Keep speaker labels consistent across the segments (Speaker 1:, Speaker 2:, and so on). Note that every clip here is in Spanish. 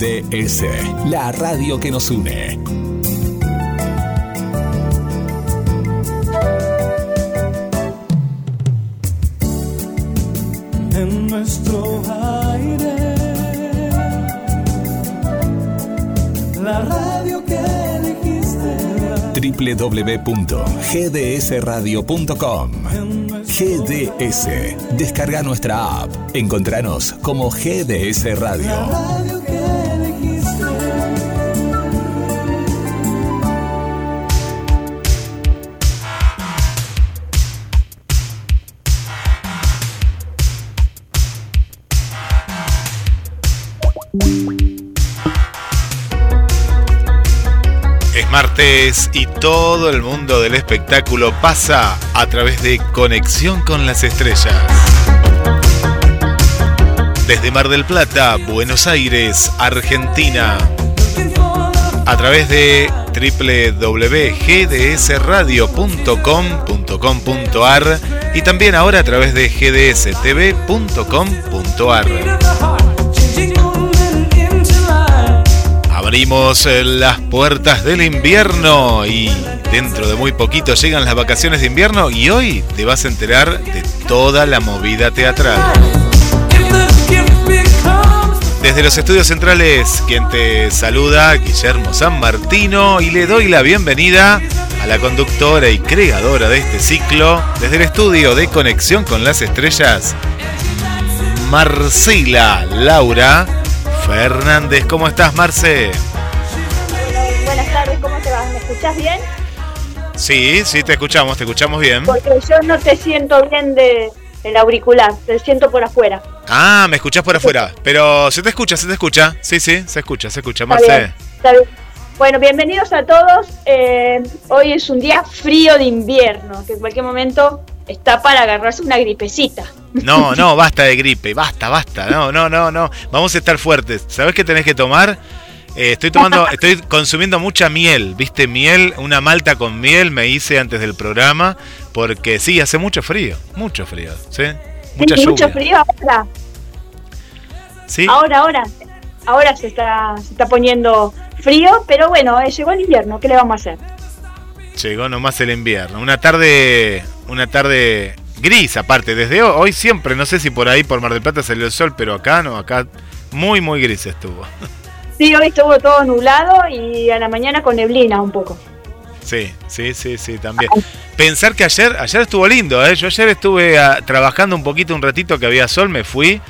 Speaker 1: GDS, la radio que nos une.
Speaker 2: En nuestro aire, la radio que elegiste.
Speaker 1: www.gdsradio.com GDS. Descarga nuestra app. Encontranos como GDS Radio.
Speaker 3: Martes y todo el mundo del espectáculo pasa a través de Conexión con las Estrellas. Desde Mar del Plata, Buenos Aires, Argentina. A través de www.gdsradio.com.com.ar y también ahora a través de gdstv.com.ar. Abrimos eh, las puertas del invierno y dentro de muy poquito llegan las vacaciones de invierno y hoy te vas a enterar de toda la movida teatral. Desde los estudios centrales, quien te saluda, Guillermo San Martino, y le doy la bienvenida a la conductora y creadora de este ciclo, desde el estudio de Conexión con las Estrellas, Marcela Laura Fernández. ¿Cómo estás, Marce?
Speaker 4: Buenas tardes, ¿cómo te vas? ¿Me escuchás bien?
Speaker 3: Sí, sí, te escuchamos, te escuchamos bien.
Speaker 4: Porque yo no te siento bien de el auricular, te siento por afuera.
Speaker 3: Ah, me escuchás por afuera, pero se te escucha, se te escucha. Sí, sí, se escucha, se escucha,
Speaker 4: Está
Speaker 3: Marce.
Speaker 4: bien, está bien. Bueno, bienvenidos a todos. Eh, hoy es un día frío de invierno, que en cualquier momento está para agarrarse una gripecita.
Speaker 3: No, no, basta de gripe, basta, basta. No, no, no, no. Vamos a estar fuertes. ¿Sabes qué tenés que tomar? Eh, estoy tomando, estoy consumiendo mucha miel, ¿viste? Miel, una malta con miel me hice antes del programa, porque sí, hace mucho frío, mucho frío, ¿sí? Mucha
Speaker 4: Sí,
Speaker 3: lluvia.
Speaker 4: mucho frío ahora.
Speaker 3: Sí,
Speaker 4: Ahora, ahora. Ahora se está, se está poniendo frío, pero bueno, eh, llegó el invierno, ¿qué le vamos a hacer?
Speaker 3: llegó nomás el invierno. Una tarde, una tarde gris aparte, desde hoy, hoy siempre, no sé si por ahí por Mar del Plata salió el sol, pero acá no, acá muy, muy gris estuvo.
Speaker 4: Sí, hoy estuvo todo nublado y a la mañana con neblina un poco.
Speaker 3: Sí, sí, sí, sí, también. Pensar que ayer, ayer estuvo lindo, ¿eh? Yo ayer estuve ah, trabajando un poquito, un ratito que había sol, me fui,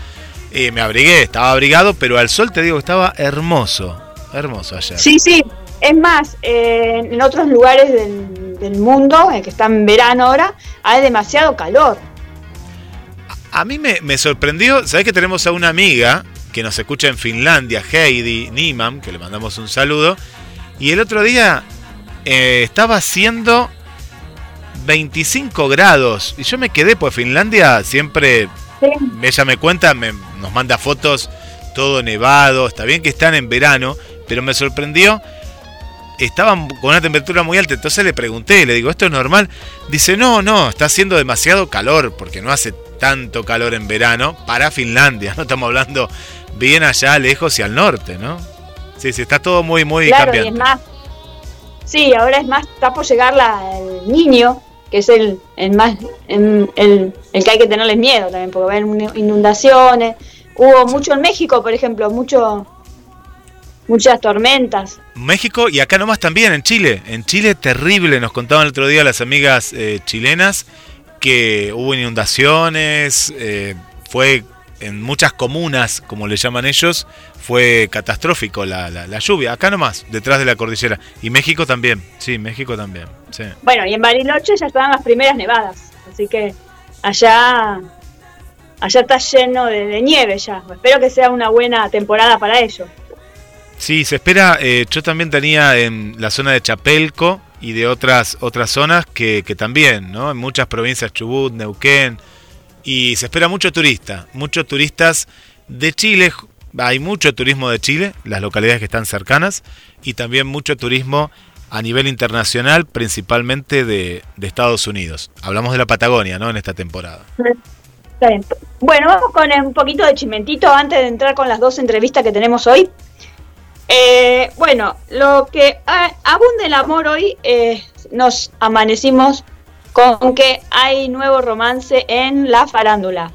Speaker 3: y me abrigué, estaba abrigado, pero al sol te digo que estaba hermoso, hermoso ayer.
Speaker 4: Sí, sí. Es más, eh, en otros lugares del, del mundo, eh, que están en verano ahora, hay demasiado calor.
Speaker 3: A mí me, me sorprendió, ¿sabés que tenemos a una amiga que nos escucha en Finlandia, Heidi Niemann, que le mandamos un saludo, y el otro día eh, estaba haciendo 25 grados, y yo me quedé, pues Finlandia siempre
Speaker 4: Sí.
Speaker 3: ella me cuenta, me- nos manda fotos, todo nevado, está bien que están en verano, pero me sorprendió, estaban con una temperatura muy alta, entonces le pregunté, le digo, ¿esto es normal? Dice, no, no, está haciendo demasiado calor, porque no hace tanto calor en verano para Finlandia, no estamos hablando bien allá lejos y al norte, ¿no? Sí, sí, está todo muy, muy
Speaker 4: claro, y es más. Sí, ahora es más, está por llegar la, el niño, que es el, el más el, el, el que hay que tenerles miedo también, porque va a haber un- inundaciones. Hubo mucho en México, por ejemplo, mucho muchas tormentas.
Speaker 3: México y acá nomás también, en Chile. En Chile terrible, nos contaban el otro día las amigas eh, chilenas que hubo inundaciones, eh, fue en muchas comunas, como le llaman ellos, fue catastrófico la, la- la lluvia. Acá nomás, detrás de la cordillera. Y México también, sí, México también. Sí.
Speaker 4: Bueno, y en Bariloche ya estaban las primeras nevadas, así que allá allá está lleno de, de nieve ya. Espero que sea una buena temporada para ellos.
Speaker 3: Sí, se espera, eh, yo también tenía en la zona de Chapelco y de otras otras zonas que, que también, ¿no? En muchas provincias, Chubut, Neuquén, y se espera mucho turista, muchos turistas de Chile, hay mucho turismo de Chile, las localidades que están cercanas, y también mucho turismo a nivel internacional, principalmente de, de Estados Unidos. Hablamos de la Patagonia, ¿no? En esta temporada.
Speaker 4: Bueno, vamos con un poquito de chimentito antes de entrar con las dos entrevistas que tenemos hoy. Eh, bueno, lo que abunde el amor hoy, eh, nos amanecimos con que hay nuevo romance en la farándula.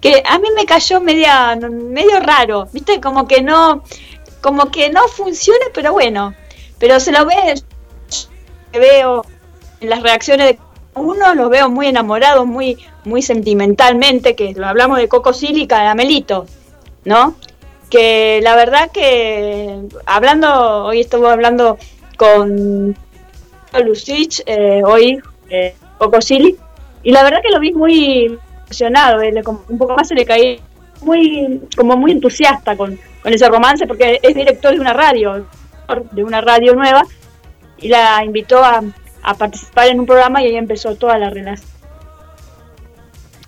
Speaker 4: Que a mí me cayó media, medio raro, viste, como que no, como que no funciona, pero bueno, pero se lo ve, veo en las reacciones de uno, los veo muy enamorados, muy, muy sentimentalmente, que lo hablamos de Coco Sil y Caramelito, ¿no? Que la verdad que hablando, hoy estuve hablando con Lucich, eh, hoy eh, Silly, y la verdad que lo vi muy emocionado, eh, un poco más se le caí muy, como muy entusiasta con, con ese romance, porque es director de una radio, de una radio nueva, y la invitó a, a participar en un programa y ahí empezó toda la relación.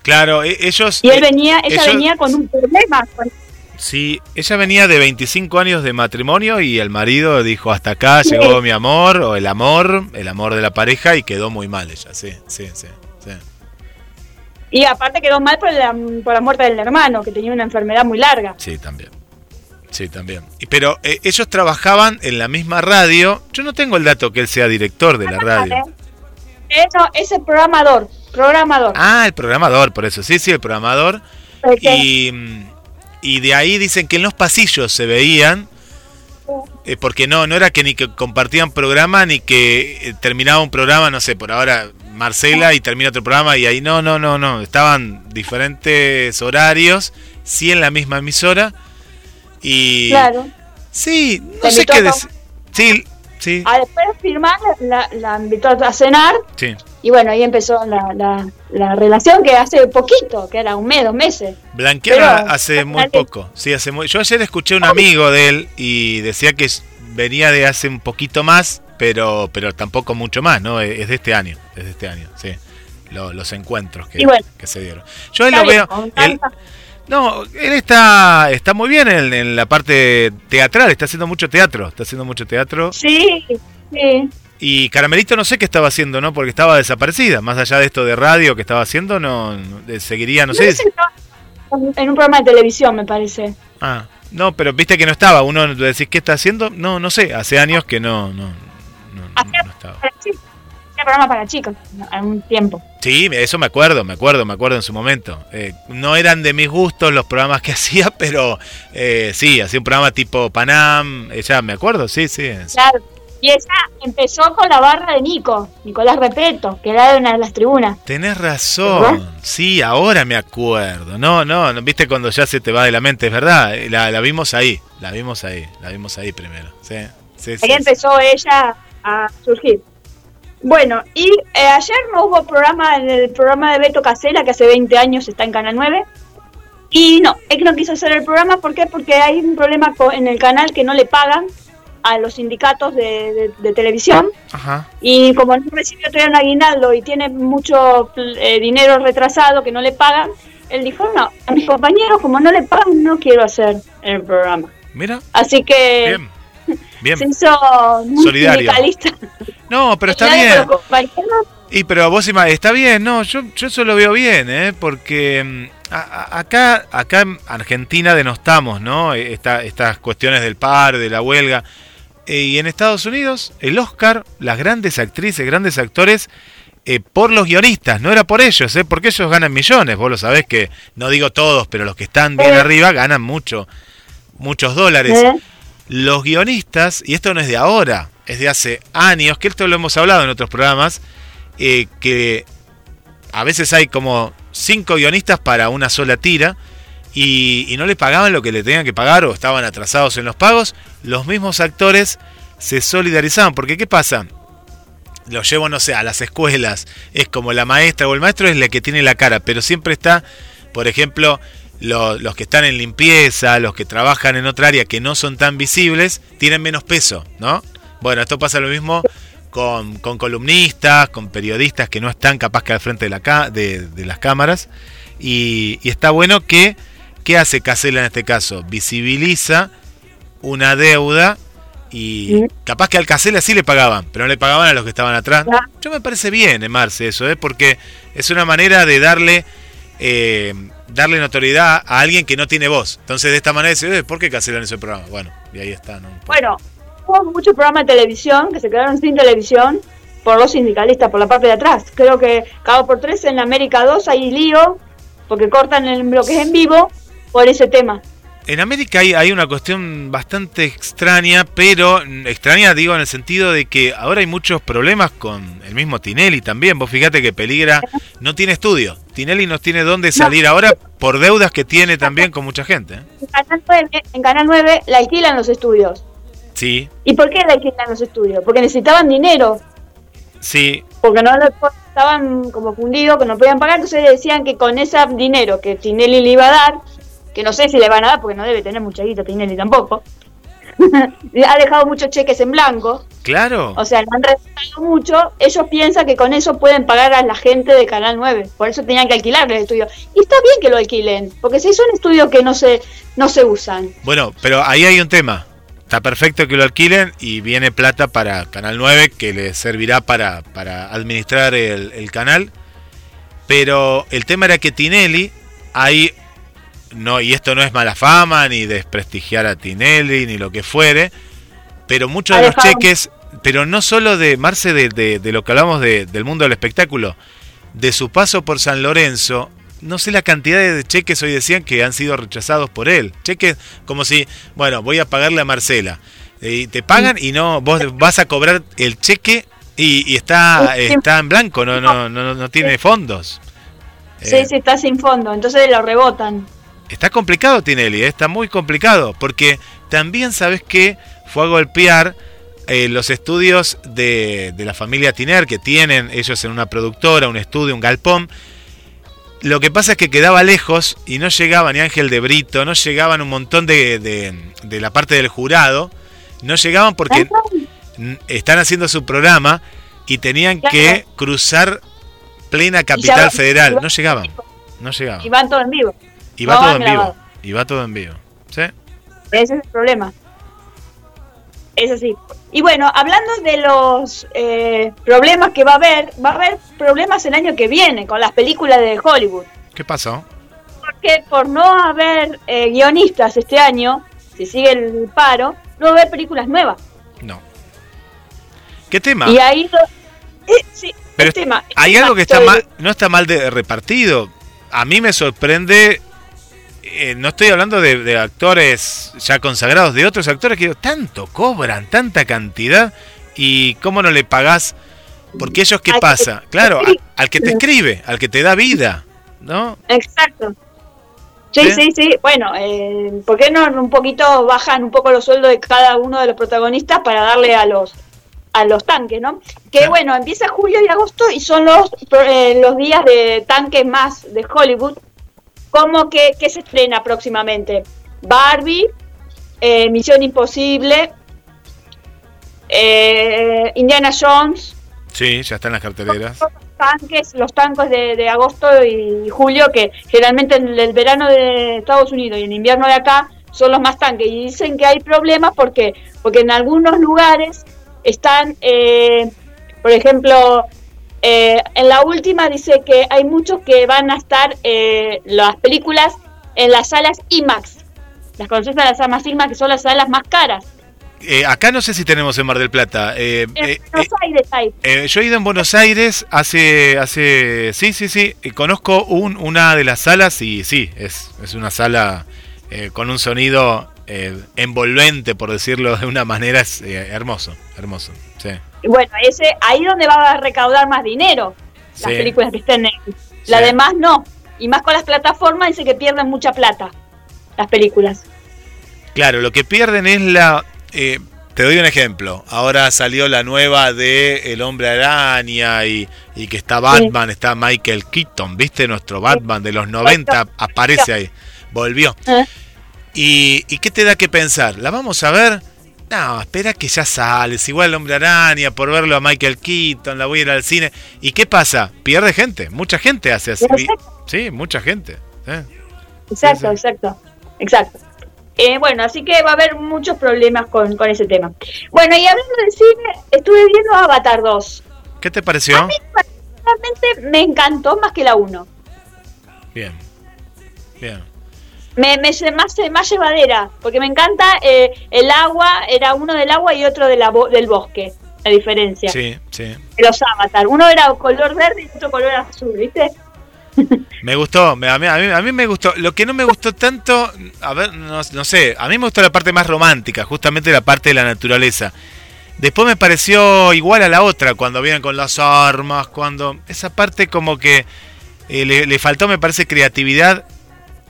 Speaker 3: Claro, e- ellos...
Speaker 4: Y él
Speaker 3: eh,
Speaker 4: venía, ella
Speaker 3: ellos-
Speaker 4: venía con un problema. con-
Speaker 3: Sí, ella venía de 25 años de matrimonio y el marido dijo hasta acá
Speaker 4: Sí.
Speaker 3: llegó mi amor o el amor, el amor de la pareja y quedó muy mal ella, sí, sí, sí. sí.
Speaker 4: Y aparte quedó mal por la, por la muerte del hermano, que tenía una enfermedad muy larga.
Speaker 3: Sí, también. Sí, también. Pero eh, ellos trabajaban en la misma radio. Yo no tengo el dato que él sea director de la radio.
Speaker 4: Eso, ese programador, programador.
Speaker 3: Ah, el programador, por eso. Sí, sí, el programador. Y, mm, y de ahí dicen que en los pasillos se veían, eh, porque no, no era que ni que compartían programa ni que eh, terminaba un programa, no sé, por ahora Marcela y termina otro programa y ahí no, no, no, no, estaban diferentes horarios, sí en la misma emisora y
Speaker 4: Claro.
Speaker 3: sí, no sé qué decir. Sí, sí,
Speaker 4: A después de firmar, la, la invitó a cenar
Speaker 3: sí.
Speaker 4: Y bueno, ahí empezó la, la, la relación que hace poquito, que era un mes, dos meses.
Speaker 3: Blanquearon
Speaker 4: Pero-
Speaker 3: hace muy poco. Sí, hace muy... Yo ayer escuché a un amigo de él y decía que venía de hace un poquito más, pero pero tampoco mucho más, ¿no? Es de este año, es de este año, sí. Lo- los encuentros que,
Speaker 4: bueno.
Speaker 3: que se dieron. Yo él lo veo. él- no, él está está muy bien en, en la parte teatral, está haciendo mucho teatro, está haciendo mucho teatro.
Speaker 4: Sí, sí.
Speaker 3: Y Caramelito no sé qué estaba haciendo, ¿no? Porque estaba desaparecida. Más allá de esto de radio que estaba haciendo, no, no- seguiría, no sé.
Speaker 4: En un programa de televisión, me parece.
Speaker 3: Ah, no, pero viste que no estaba. Uno decís qué está haciendo. No, no sé. Hace años que no, no, no, estaba.
Speaker 4: Hacía programa para chicos, un tiempo.
Speaker 3: Sí, eso me acuerdo, me acuerdo, me acuerdo en su momento. Eh, no eran de mis gustos los programas que hacía, pero eh, sí, hacía un programa tipo Panam. eh, ya me acuerdo, sí, sí.
Speaker 4: Claro. Y esa empezó con la barra de Nico, Nicolás Repeto, que era de una de las tribunas.
Speaker 3: Tenés razón.
Speaker 4: ¿Verdad?
Speaker 3: Sí, ahora me acuerdo. No, no, viste cuando ya se te va de la mente, es verdad. La, la vimos ahí, la vimos ahí, la vimos ahí primero. Sí, sí,
Speaker 4: Ahí
Speaker 3: sí.
Speaker 4: empezó ella a surgir. Bueno, y eh, ayer no hubo programa en el programa de Beto Casela, que hace 20 años está en Canal 9. Y no, él no quiso hacer el programa, ¿por qué? Porque hay un problema en el canal que no le pagan a los sindicatos de, de- de televisión.
Speaker 3: Ajá.
Speaker 4: Y como no recibió todavía un aguinaldo y tiene mucho eh, dinero retrasado que no le pagan, él dijo, no, a mis compañeros como no le pagan, no quiero hacer el programa.
Speaker 3: Mira,
Speaker 4: Así que
Speaker 3: bien. Bien.
Speaker 4: se hizo
Speaker 3: Solidario.
Speaker 4: sindicalista.
Speaker 3: No, pero está bien. Y pero vos está bien, no, yo, yo eso lo veo bien, ¿eh? porque mm, a- a- acá, acá en Argentina denostamos, ¿no? Esta, estas cuestiones del paro, de la huelga. Eh, y en Estados Unidos, el Oscar, las grandes actrices, grandes actores, eh, por los guionistas, no era por ellos, ¿eh? porque ellos ganan millones, vos lo sabés que, no digo todos, pero los que están bien arriba ganan mucho, muchos dólares. Los guionistas, y esto no es de ahora, es de hace años, que esto lo hemos hablado en otros programas, que a veces hay como cinco guionistas para una sola tira y, no le pagaban lo que le tenían que pagar o estaban atrasados en los pagos, los mismos actores se solidarizaban, porque ¿qué pasa? Los llevo, no sé, a las escuelas, es como la maestra o el maestro es la que tiene la cara, pero siempre está, por ejemplo, lo- los que están en limpieza, los que trabajan en otra área que no son tan visibles, tienen menos peso, ¿no? Bueno, esto pasa lo mismo con, con columnistas, con periodistas que no están capaz que al frente de, la de, de las cámaras. Y está bueno que, ¿qué hace Casella en este caso? Visibiliza una deuda y capaz que al Casella sí le pagaban, pero no le pagaban a los que estaban atrás. Yo me parece bien, eh, Marce, eso, ¿eh? porque es una manera de darle eh, darle notoriedad a alguien que no tiene voz. Entonces de esta manera dice, ¿por qué cancelan ese programa? Bueno, y ahí está. ¿no?
Speaker 4: Bueno, hubo muchos programas de televisión que se quedaron sin televisión por los sindicalistas, por la parte de atrás. Creo que cada por tres en América 2 hay lío, porque cortan el, lo que es en vivo por ese tema.
Speaker 3: En América hay, hay, una cuestión bastante extraña, pero extraña digo en el sentido de que ahora hay muchos problemas con el mismo Tinelli también. Vos fíjate que Peligra no tiene estudio. Tinelli no tiene dónde salir no. ahora por deudas que tiene también con mucha gente. ¿eh?
Speaker 4: En, Canal 9, en Canal 9 la alquilan los estudios.
Speaker 3: Sí.
Speaker 4: ¿Y por qué la alquilan los estudios? Porque necesitaban dinero.
Speaker 3: Sí.
Speaker 4: Porque no estaban como fundidos, que no podían pagar, entonces decían que con ese dinero que Tinelli le iba a dar, que no sé si le van a dar porque no debe tener mucha guita Tinelli tampoco. ha dejado muchos cheques en blanco.
Speaker 3: Claro.
Speaker 4: O sea, han restado mucho. Ellos piensan que con eso pueden pagar a la gente de Canal 9. Por eso tenían que alquilar el estudio. Y está bien que lo alquilen, porque si son estudios que no se, no se usan.
Speaker 3: Bueno, pero ahí hay un tema. Está perfecto que lo alquilen y viene plata para Canal 9 que le servirá para, para administrar el, el canal. Pero el tema era que Tinelli, hay no, y esto no es mala fama, ni desprestigiar a Tinelli, ni lo que fuere, pero muchos de los cheques, pero no solo de Marce, de, de, de lo que hablamos de, del mundo del espectáculo, de su paso por San Lorenzo, no sé la cantidad de cheques hoy decían que han sido rechazados por él. Cheques como si, bueno, voy a pagarle a Marcela. Y te pagan y no, vos vas a cobrar el cheque y, y está, está en blanco, no, no, no, no tiene fondos.
Speaker 4: Sí, sí, está sin fondo, entonces lo rebotan.
Speaker 3: Está complicado Tinelli, ¿eh? está muy complicado, porque también sabes que fue a golpear eh, los estudios de, de, la familia Tiner, que tienen ellos en una productora, un estudio, un galpón. Lo que pasa es que quedaba lejos y no llegaba ni Ángel de Brito, no llegaban un montón de, de, de la parte del jurado, no llegaban porque están haciendo su programa y tenían que cruzar plena capital federal. No llegaban, no llegaban.
Speaker 4: Y van todo en vivo.
Speaker 3: Y va no todo en grabado. vivo. Y va todo en vivo. ¿Sí?
Speaker 4: Ese es el problema. Es así. Y bueno, hablando de los eh, problemas que va a haber, va a haber problemas el año que viene con las películas de Hollywood.
Speaker 3: ¿Qué pasó?
Speaker 4: Porque por no haber eh, guionistas este año, si sigue el paro, no va a haber películas nuevas.
Speaker 3: No. ¿Qué tema?
Speaker 4: Y ahí... Eh, sí,
Speaker 3: Pero tema, hay algo que está mal, no está mal de repartido. A mí me sorprende eh, no estoy hablando de, de, actores ya consagrados, de otros actores que tanto cobran, tanta cantidad, y cómo no le pagás, porque ellos qué
Speaker 4: al
Speaker 3: pasa,
Speaker 4: que
Speaker 3: claro, al que te escribe, al que te da vida, ¿no?
Speaker 4: Exacto. Sí, sí, sí, sí. Bueno, eh, ¿por qué no un poquito bajan un poco los sueldos de cada uno de los protagonistas para darle a los a los tanques, ¿no? Que claro. bueno, empieza julio y agosto y son los eh, los días de tanques más de Hollywood ¿Cómo que, que, se estrena próximamente? Barbie, eh, Misión Imposible, eh, Indiana Jones.
Speaker 3: Sí, ya están las carteleras.
Speaker 4: Los tanques, los tanques de, de, agosto y julio, que generalmente en el verano de Estados Unidos y en invierno de acá son los más tanques. Y dicen que hay problemas porque, porque en algunos lugares están, eh, por ejemplo, eh, en la última dice que hay muchos que van a estar eh, las películas en las salas IMAX. Las conoces las salas IMAX, que son las salas más caras.
Speaker 3: Eh, acá no sé si tenemos en Mar del Plata.
Speaker 4: en Buenos Aires hay.
Speaker 3: yo he ido en Buenos Aires hace, hace, sí, sí, sí. conozco un, una de las salas y sí, es, es una sala con un sonido envolvente, por decirlo de una manera, es hermoso, hermoso. Sí.
Speaker 4: Bueno, ese ahí donde va a recaudar más dinero las sí. películas que estén en La sí. demás no. Y más con las plataformas dice que pierden mucha plata las películas.
Speaker 3: Claro, lo que pierden es la... Eh, te doy un ejemplo. Ahora salió la nueva de El Hombre Araña y, y que está Batman, sí. está Michael Keaton, ¿viste? Nuestro Batman de los 90 aparece ahí. Volvió. ¿Eh? Y, ¿Y qué te da que pensar? ¿La vamos a ver? No, espera que ya sales. Igual el hombre araña, por verlo a Michael Keaton, la voy a ir al cine. ¿Y qué pasa? Pierde gente. Mucha gente hace así. Sí, mucha gente.
Speaker 4: ¿eh? Exacto, sí, sí. exacto. Exacto. Eh, bueno, así que va a haber muchos problemas con, con, ese tema. Bueno, y hablando del cine, estuve viendo Avatar 2.
Speaker 3: ¿Qué te pareció?
Speaker 4: A mí realmente me encantó más que la 1.
Speaker 3: Bien. bien.
Speaker 4: Me, me más, más llevadera, porque me encanta eh, el agua, era uno del agua y otro de la del bosque, la diferencia.
Speaker 3: Sí, sí.
Speaker 4: Los avatar. Uno era color verde y otro color azul, ¿viste?
Speaker 3: Me gustó, me- a mí, a, mí, a mí me gustó. Lo que no me gustó tanto, a ver, no, no sé, a mí me gustó la parte más romántica, justamente la parte de la naturaleza. Después me pareció igual a la otra, cuando vienen con las armas, cuando... Esa parte como que eh, le, le faltó, me parece, creatividad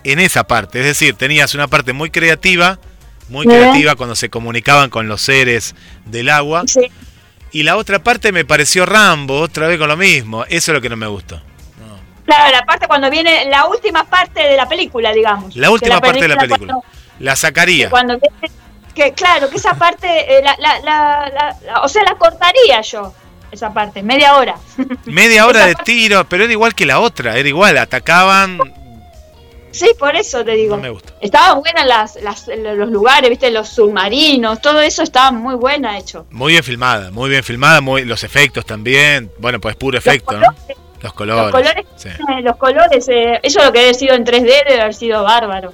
Speaker 3: en esa parte. Es decir, tenías una parte muy creativa, muy creativa cuando se comunicaban con los seres del agua.
Speaker 4: Sí.
Speaker 3: Y la otra parte me pareció Rambo, otra vez con lo mismo. Eso es lo que no me gustó.
Speaker 4: Claro, la parte cuando viene la última parte de la película, digamos.
Speaker 3: La última parte de la película.
Speaker 4: cuando-
Speaker 3: La sacaría.
Speaker 4: Cuando, viene- que claro, que esa parte, eh, la, la, la, la- la- o sea, la cortaría yo, esa parte, media hora.
Speaker 3: Media hora
Speaker 4: Esa
Speaker 3: de
Speaker 4: parte-
Speaker 3: tiro, pero era igual que la otra, era igual, atacaban.
Speaker 4: Sí, por eso te digo.
Speaker 3: No me gusta.
Speaker 4: Estaban buenas las, las, los lugares, viste, los submarinos, todo eso estaba muy buena hecho.
Speaker 3: Muy bien filmada, muy bien filmada, muy, los efectos también. Bueno, pues puro efecto,
Speaker 4: los
Speaker 3: ¿no?
Speaker 4: colores,
Speaker 3: Los colores.
Speaker 4: los colores,
Speaker 3: sí.
Speaker 4: eh, los colores, eh, eso lo que debe sido en 3D debe haber sido bárbaro.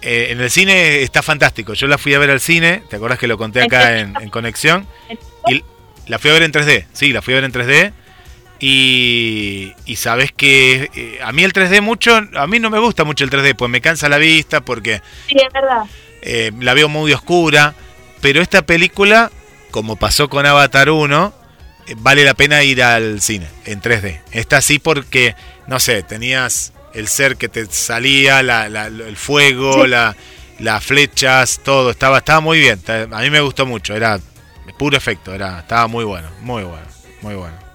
Speaker 3: Eh, en el cine está fantástico. Yo la fui a ver al cine, ¿te acuerdas que lo conté acá en, en Conexión? Y la fui a ver en 3D, sí, la fui a ver en 3D. Y, y sabes que eh, a mí el 3D mucho, a mí no me gusta mucho el 3D, pues me cansa la vista porque
Speaker 4: Sí, es verdad.
Speaker 3: eh, la veo muy oscura, pero esta película, como pasó con Avatar 1, eh, vale la pena ir al cine en 3D. Está así porque, no sé, tenías el ser que te salía, la- la- el fuego,
Speaker 4: Sí.
Speaker 3: la- las flechas, todo, estaba, estaba muy bien. A mí me gustó mucho, era puro efecto, era, estaba muy bueno, muy bueno, muy bueno.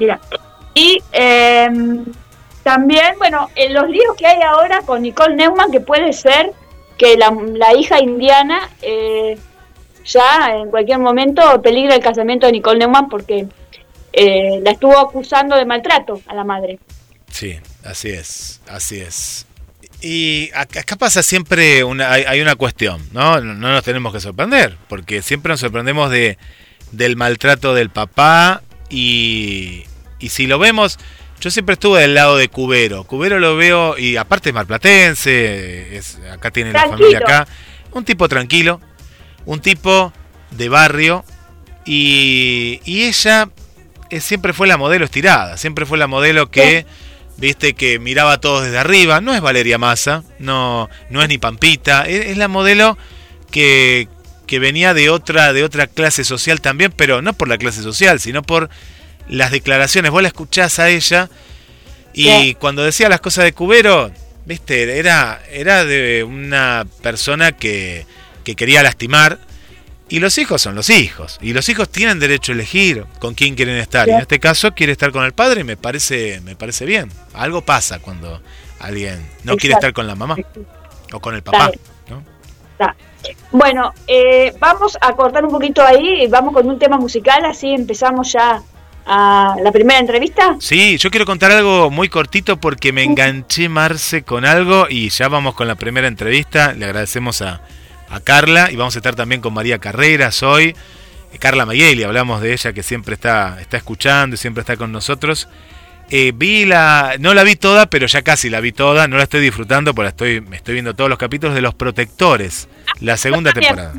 Speaker 4: Mira. Y eh, también, bueno, en los líos que hay ahora con Nicole Neumann, que puede ser que la, la hija indiana eh, ya en cualquier momento peligra el casamiento de Nicole Neumann porque eh, la estuvo acusando de maltrato a la madre.
Speaker 3: Sí, así es, así es. Y acá, acá pasa siempre una, hay, hay una cuestión, ¿no? ¿no? No nos tenemos que sorprender, porque siempre nos sorprendemos de, del maltrato del papá y, y si lo vemos, yo siempre estuve del lado de Cubero. Cubero lo veo, y aparte es marplatense, es, acá tiene la familia acá, un tipo tranquilo, un tipo de barrio y, y ella eh, siempre fue la modelo estirada, siempre fue la modelo que, viste, que miraba a todos desde arriba. No es Valeria Massa, no, no es ni Pampita, es, es la modelo que, que venía de otra, de otra clase social también, pero no por la clase social, sino por las declaraciones. Vos la escuchás a ella y cuando decía las cosas de Cubero, viste, era, era de una persona que, que quería lastimar. Y los hijos son los hijos. Y los hijos tienen derecho a elegir con quién quieren estar. Y en este caso quiere estar con el padre y me parece, me parece bien. Algo pasa cuando alguien no quiere estar con la mamá o con el papá. ¿no?
Speaker 4: Bueno, eh, vamos a cortar un poquito ahí vamos con un tema musical, así empezamos ya a la primera entrevista.
Speaker 3: Sí, yo quiero contar algo muy cortito porque me enganché Marce con algo y ya vamos con la primera entrevista. Le agradecemos a, a Carla y vamos a estar también con María Carreras hoy. Eh, Carla Mayeli, hablamos de ella que siempre está, está escuchando y siempre está con nosotros. Eh, vi la, no la vi toda, pero ya casi la vi toda. No la estoy disfrutando porque la estoy, me estoy viendo todos los capítulos de Los Protectores, la segunda temporada.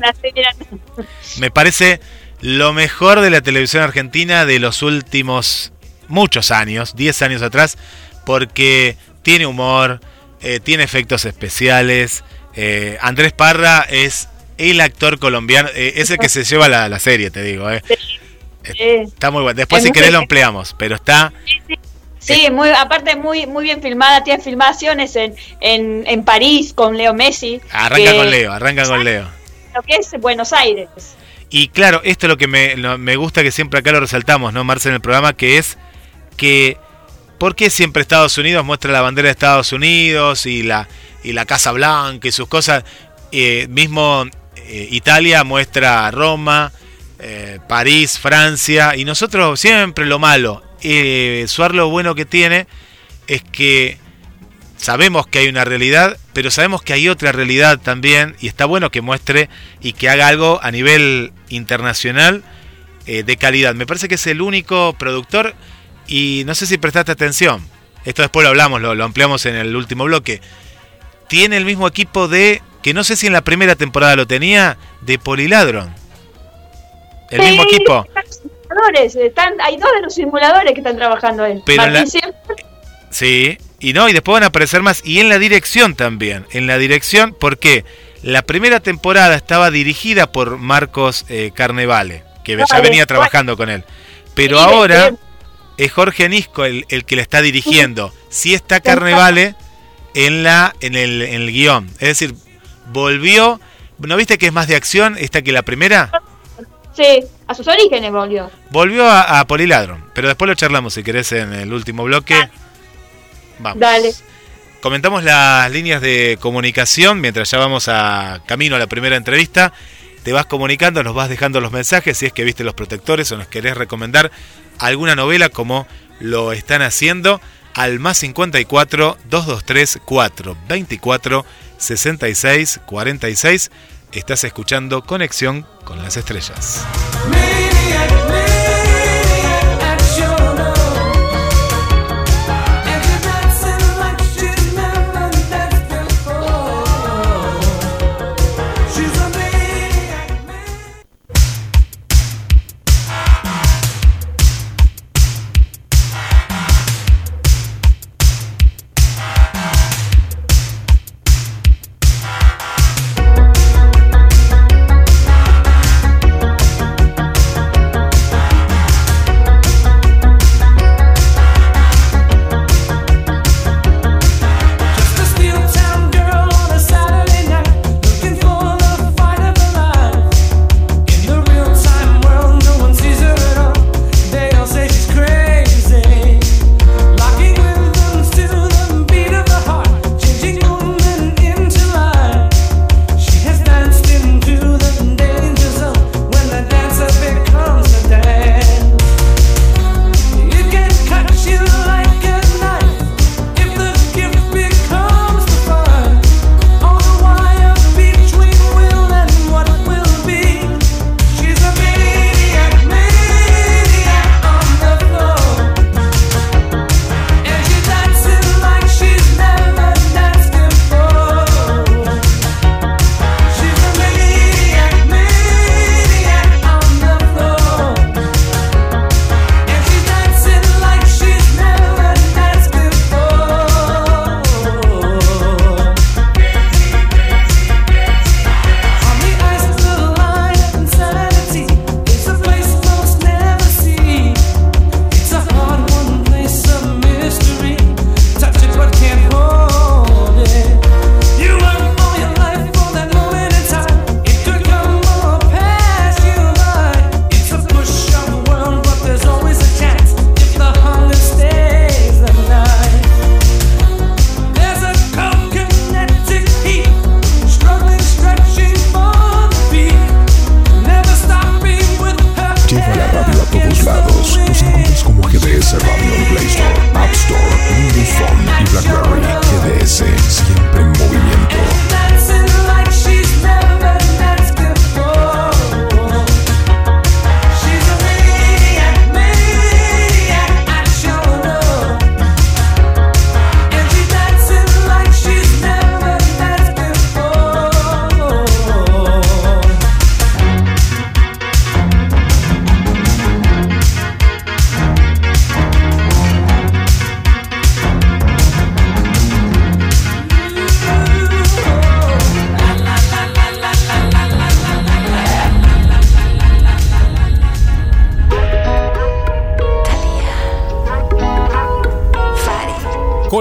Speaker 3: Me parece lo mejor de la televisión argentina de los últimos muchos años, 10 años atrás, porque tiene humor, eh, tiene efectos especiales. eh, Andrés Parra es el actor colombiano, eh, es el que se lleva la, la serie, te digo. Está muy bueno. Después,
Speaker 4: Es
Speaker 3: si querés, lo
Speaker 4: bien.
Speaker 3: ampliamos, pero está.
Speaker 4: Sí, muy, aparte muy, muy bien filmada, tiene filmaciones en, en, en París con Leo Messi.
Speaker 3: Arranca
Speaker 4: que-
Speaker 3: con Leo, arranca con Leo.
Speaker 4: Lo que es Buenos Aires.
Speaker 3: Y claro, esto es lo que me, me gusta que siempre acá lo resaltamos, ¿no, Marce, en el programa, que es que ¿por qué siempre Estados Unidos muestra la bandera de Estados Unidos y la, y la Casa Blanca y sus cosas? Eh, mismo eh, Italia muestra Roma, eh, París, Francia, y nosotros siempre lo malo. Suar lo bueno que tiene es que sabemos que hay una realidad, pero sabemos que hay otra realidad también y está bueno que muestre y que haga algo a nivel internacional eh, de calidad. Me parece que es el único productor y no sé si prestaste atención,
Speaker 2: esto después lo hablamos, lo, lo ampliamos en el último bloque, tiene el mismo equipo de, que no sé si en la primera temporada lo tenía, de Poliladron. El
Speaker 4: Sí,
Speaker 2: mismo equipo.
Speaker 4: están hay dos de los simuladores que están trabajando él.
Speaker 2: Pero la-
Speaker 4: Siempre-
Speaker 2: Sí, y no, y después van a aparecer más. Y en la dirección también. En la dirección, porque la primera temporada estaba dirigida por Marcos eh, Carnevale, que ya venía trabajando con él. Pero ahora
Speaker 4: bien.
Speaker 2: es Jorge Anisco el, el que la está dirigiendo. Sí está Carnevale en, la, en, el, en el guion. Es decir, volvió. ¿No viste que es más de acción esta que la primera?
Speaker 4: Sí, a sus orígenes volvió.
Speaker 2: Volvió a, a Poliladron. Pero después lo charlamos si querés en el último bloque. Vamos.
Speaker 4: Dale.
Speaker 2: Comentamos las líneas de comunicación mientras ya vamos a camino a la primera entrevista. Te vas comunicando, nos vas dejando los mensajes si es que viste los protectores o nos querés recomendar alguna novela como lo están haciendo al más 54 223 424 66 46. Estás escuchando Conexión con las Estrellas.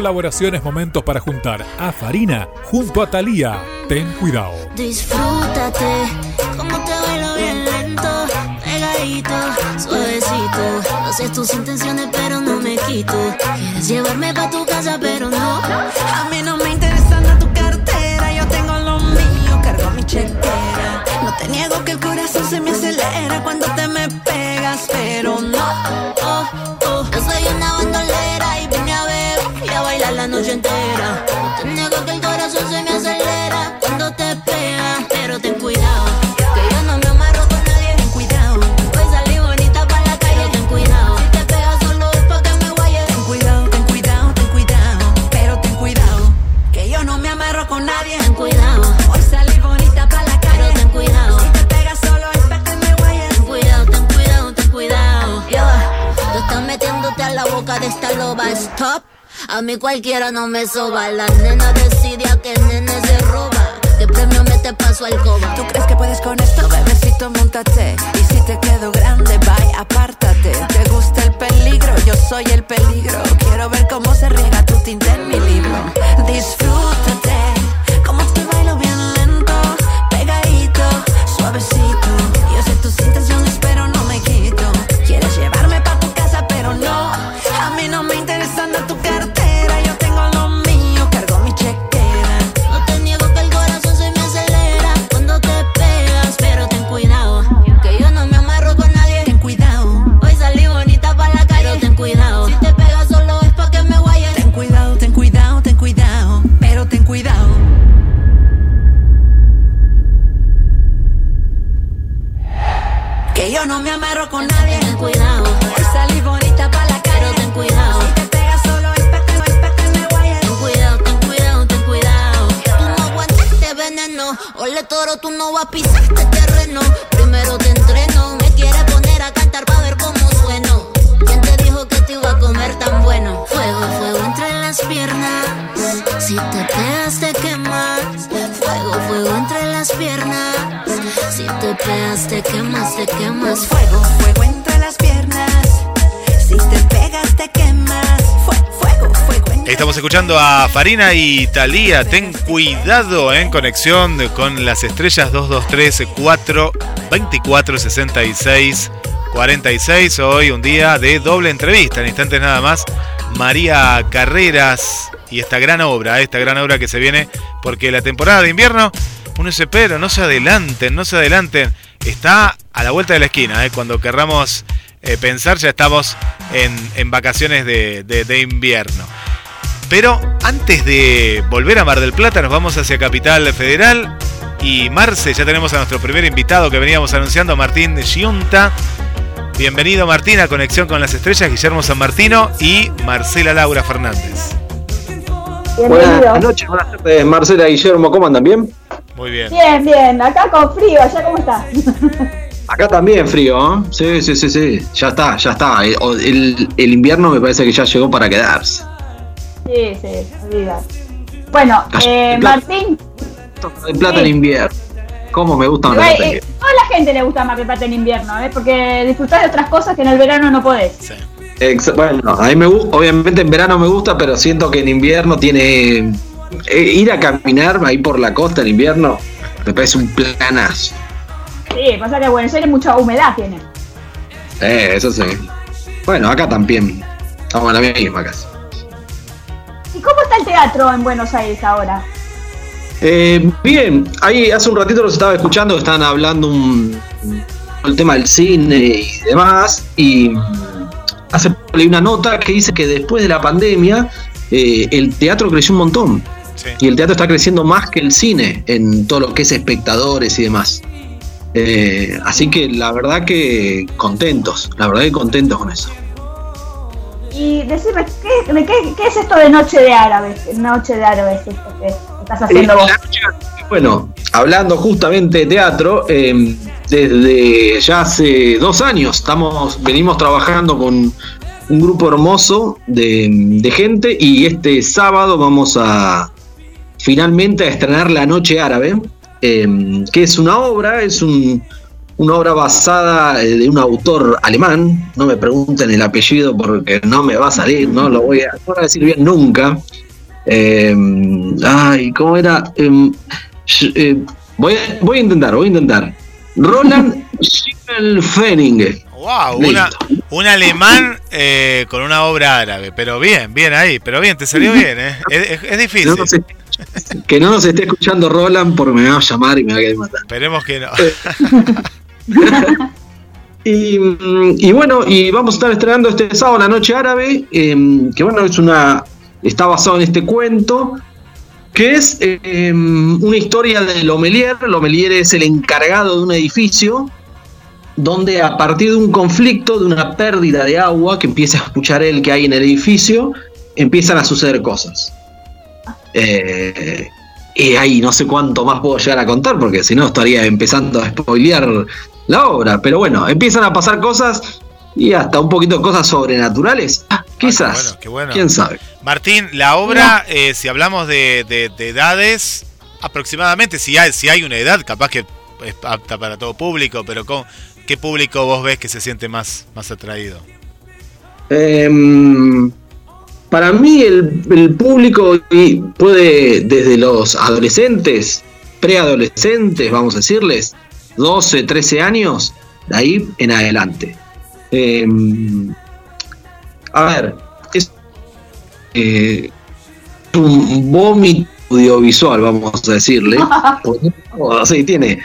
Speaker 5: Colaboraciones momentos para juntar a Farina junto a Thalía. Ten cuidado.
Speaker 6: Disfrútate, como te bailo bien lento, pegadito, suavecito. No sé tus intenciones, pero no me quito. Quieres llevarme pa' tu casa, pero no. A mí no me interesa nada tu cartera, yo tengo lo mío, cargo mi chequera. No te niego que el corazón se me acelera cuando te me pegas, pero no. Oh, noche entera. Te niego que el corazón se me acelera cuando te pegas, pero ten cuidado. Que yo no me amarro con nadie, ten cuidado. Voy a salir bonita para la calle, ten cuidado. Si te pegas solo es pa' que me guayes. Ten cuidado, ten cuidado, ten cuidado. Pero ten cuidado. Que yo no me amarro con nadie, ten cuidado. Hoy salir bonita para la calle, pero ten cuidado. Si te pegas solo es pa' que me guayes. Ten cuidado, ten cuidado, ten cuidado. Yo, tú estás metiéndote a la boca de esta loba. Stop mí cualquiera no me soba. La nena decide a qué nene se roba. ¿Qué premio me te paso al coba?
Speaker 7: ¿Tú crees que puedes con esto, bebecito? Montate. Y si te quedo grande, bye, apártate. ¿Te gusta el peligro? Yo soy el peligro. Quiero ver cómo se riega tu tinta en mi libro. Disfrútate. Como te bailo bien lento, pegadito, suavecito. No me
Speaker 6: amarro con nadie.
Speaker 7: Ten cuidado,
Speaker 6: salí bonita pa'
Speaker 7: la
Speaker 6: pero
Speaker 7: calle.
Speaker 6: ten cuidado.
Speaker 7: Si te pegas solo es pa' que, es pa' que me guayes.
Speaker 6: Ten cuidado, ten cuidado, ten cuidado. Tú no aguantaste veneno. Ole toro, tú no vas a pisar este terreno. Primero te entreno. Me quieres poner a cantar para ver cómo sueno. ¿Quién te dijo que te iba a comer tan bueno? Fuego, fuego entre las piernas. Si te pegas, te quemas. Te quemas, te quemas.
Speaker 7: Fuego, fuego entre las piernas. Si te pegas, te quemas. Fue- fuego, fuego entre
Speaker 3: Estamos escuchando a Farina y Talía. Ten cuidado en conexión con las estrellas 223 4 24 66 46. Hoy un día de doble entrevista. En instantes nada más. María Carreras y esta gran obra, esta gran obra que se viene porque la temporada de invierno, uno se pero no se adelanten, no se adelanten. Está a la vuelta de la esquina, ¿eh? cuando querramos eh, pensar ya estamos en, en vacaciones de- de- de invierno. Pero antes de volver a Mar del Plata, nos vamos hacia Capital Federal. Y Marce, ya tenemos a nuestro primer invitado que veníamos anunciando, Martín Giunta. Bienvenido Martín a Conexión con las Estrellas, Guillermo San Martino y Marcela Laura Fernández.
Speaker 8: Bienvenido.
Speaker 9: Buenas noches, buenas tardes, Marcela y Guillermo, ¿cómo andan? ¿Bien?
Speaker 3: Muy bien.
Speaker 8: Bien, bien. Acá con frío. ¿Allá cómo está?
Speaker 9: Acá también frío, ¿eh? Sí, sí, sí, sí. Ya está, ya está. El, el- el invierno me parece que ya llegó para quedarse.
Speaker 8: Sí, sí, olvida. Bueno, eh,
Speaker 9: plata.
Speaker 8: Martín,
Speaker 9: De plata en invierno. ¿Cómo me gusta Mar del
Speaker 8: eh, toda la gente le gusta Mar del Plata en invierno, ¿eh? Porque disfrutás de otras cosas que en el verano no podés.
Speaker 3: Sí.
Speaker 9: Ex- Bueno, a mí me gusta, obviamente en verano me gusta, pero siento que en invierno tiene. Eh, ir a caminar ahí por la costa en invierno me parece un planazo.
Speaker 8: Sí, pasa que Buenos Aires mucha humedad tiene.
Speaker 9: Eh, eso sí. Bueno, acá también. Estamos en la misma casa.
Speaker 8: ¿Y cómo está el teatro en Buenos Aires ahora?
Speaker 9: Eh, bien, ahí hace un ratito los estaba escuchando, estaban hablando un, el tema del cine y demás, y hace poco leí una nota que dice que después de la pandemia eh, el teatro creció un montón,
Speaker 3: Sí.
Speaker 9: y el teatro está creciendo más que el cine en todo lo que es espectadores y demás. Eh, así que la verdad que contentos, la verdad que contentos con eso.
Speaker 8: Y decime, ¿qué, de qué, qué es esto de Noche de Árabes? Noche de Árabes, esto que estás haciendo
Speaker 9: Eh,
Speaker 8: vos.
Speaker 9: la Bueno, hablando justamente de teatro, eh, desde ya hace dos años estamos, venimos trabajando con un grupo hermoso de, de gente y este sábado vamos a finalmente a estrenar La Noche Árabe, eh, que es una obra, es un- una obra basada eh, de un autor alemán, no me pregunten el apellido porque no me va a salir, no lo voy a, no lo voy a decir bien nunca. Eh, ay, ¿cómo era? Em, eh, voy, a, voy a intentar, voy a intentar. Roland Schimmelfenning.
Speaker 3: Wow, una, un alemán eh, con una obra árabe, pero bien, bien ahí, pero bien, te salió bien, ¿eh? Es, difícil,
Speaker 9: no, que no nos esté escuchando Roland porque me va a llamar y me va a querer matar.
Speaker 3: esperemos que no.
Speaker 9: Y, mm, y bueno, y vamos a estar estrenando este sábado La Noche Árabe, em, que bueno, es una. está basado en este cuento, que es em, una historia de Lomelier. Lomelier es el encargado de un edificio donde a partir de un conflicto, de una pérdida de agua que empieza a escuchar él que hay en el edificio, empiezan a suceder cosas. Eh, y ahí no sé cuánto más puedo llegar a contar, porque si no estaría empezando a spoilear la obra. Pero bueno, empiezan a pasar cosas y hasta un poquito cosas sobrenaturales. Ah, quizás.
Speaker 3: bueno, qué bueno.
Speaker 9: ¿Quién sabe?
Speaker 3: Martín, la obra, eh, si hablamos de, de- de edades, aproximadamente, si hay, si hay una edad, capaz que es apta para todo público, pero con, ¿qué público vos ves que se siente más, más atraído?
Speaker 9: Em, para mí el, el público puede desde los adolescentes, preadolescentes, vamos a decirles, 12, 13 años, de ahí en adelante. Em, a ver, es eh, un vómito audiovisual, vamos a decirle. sí, tiene.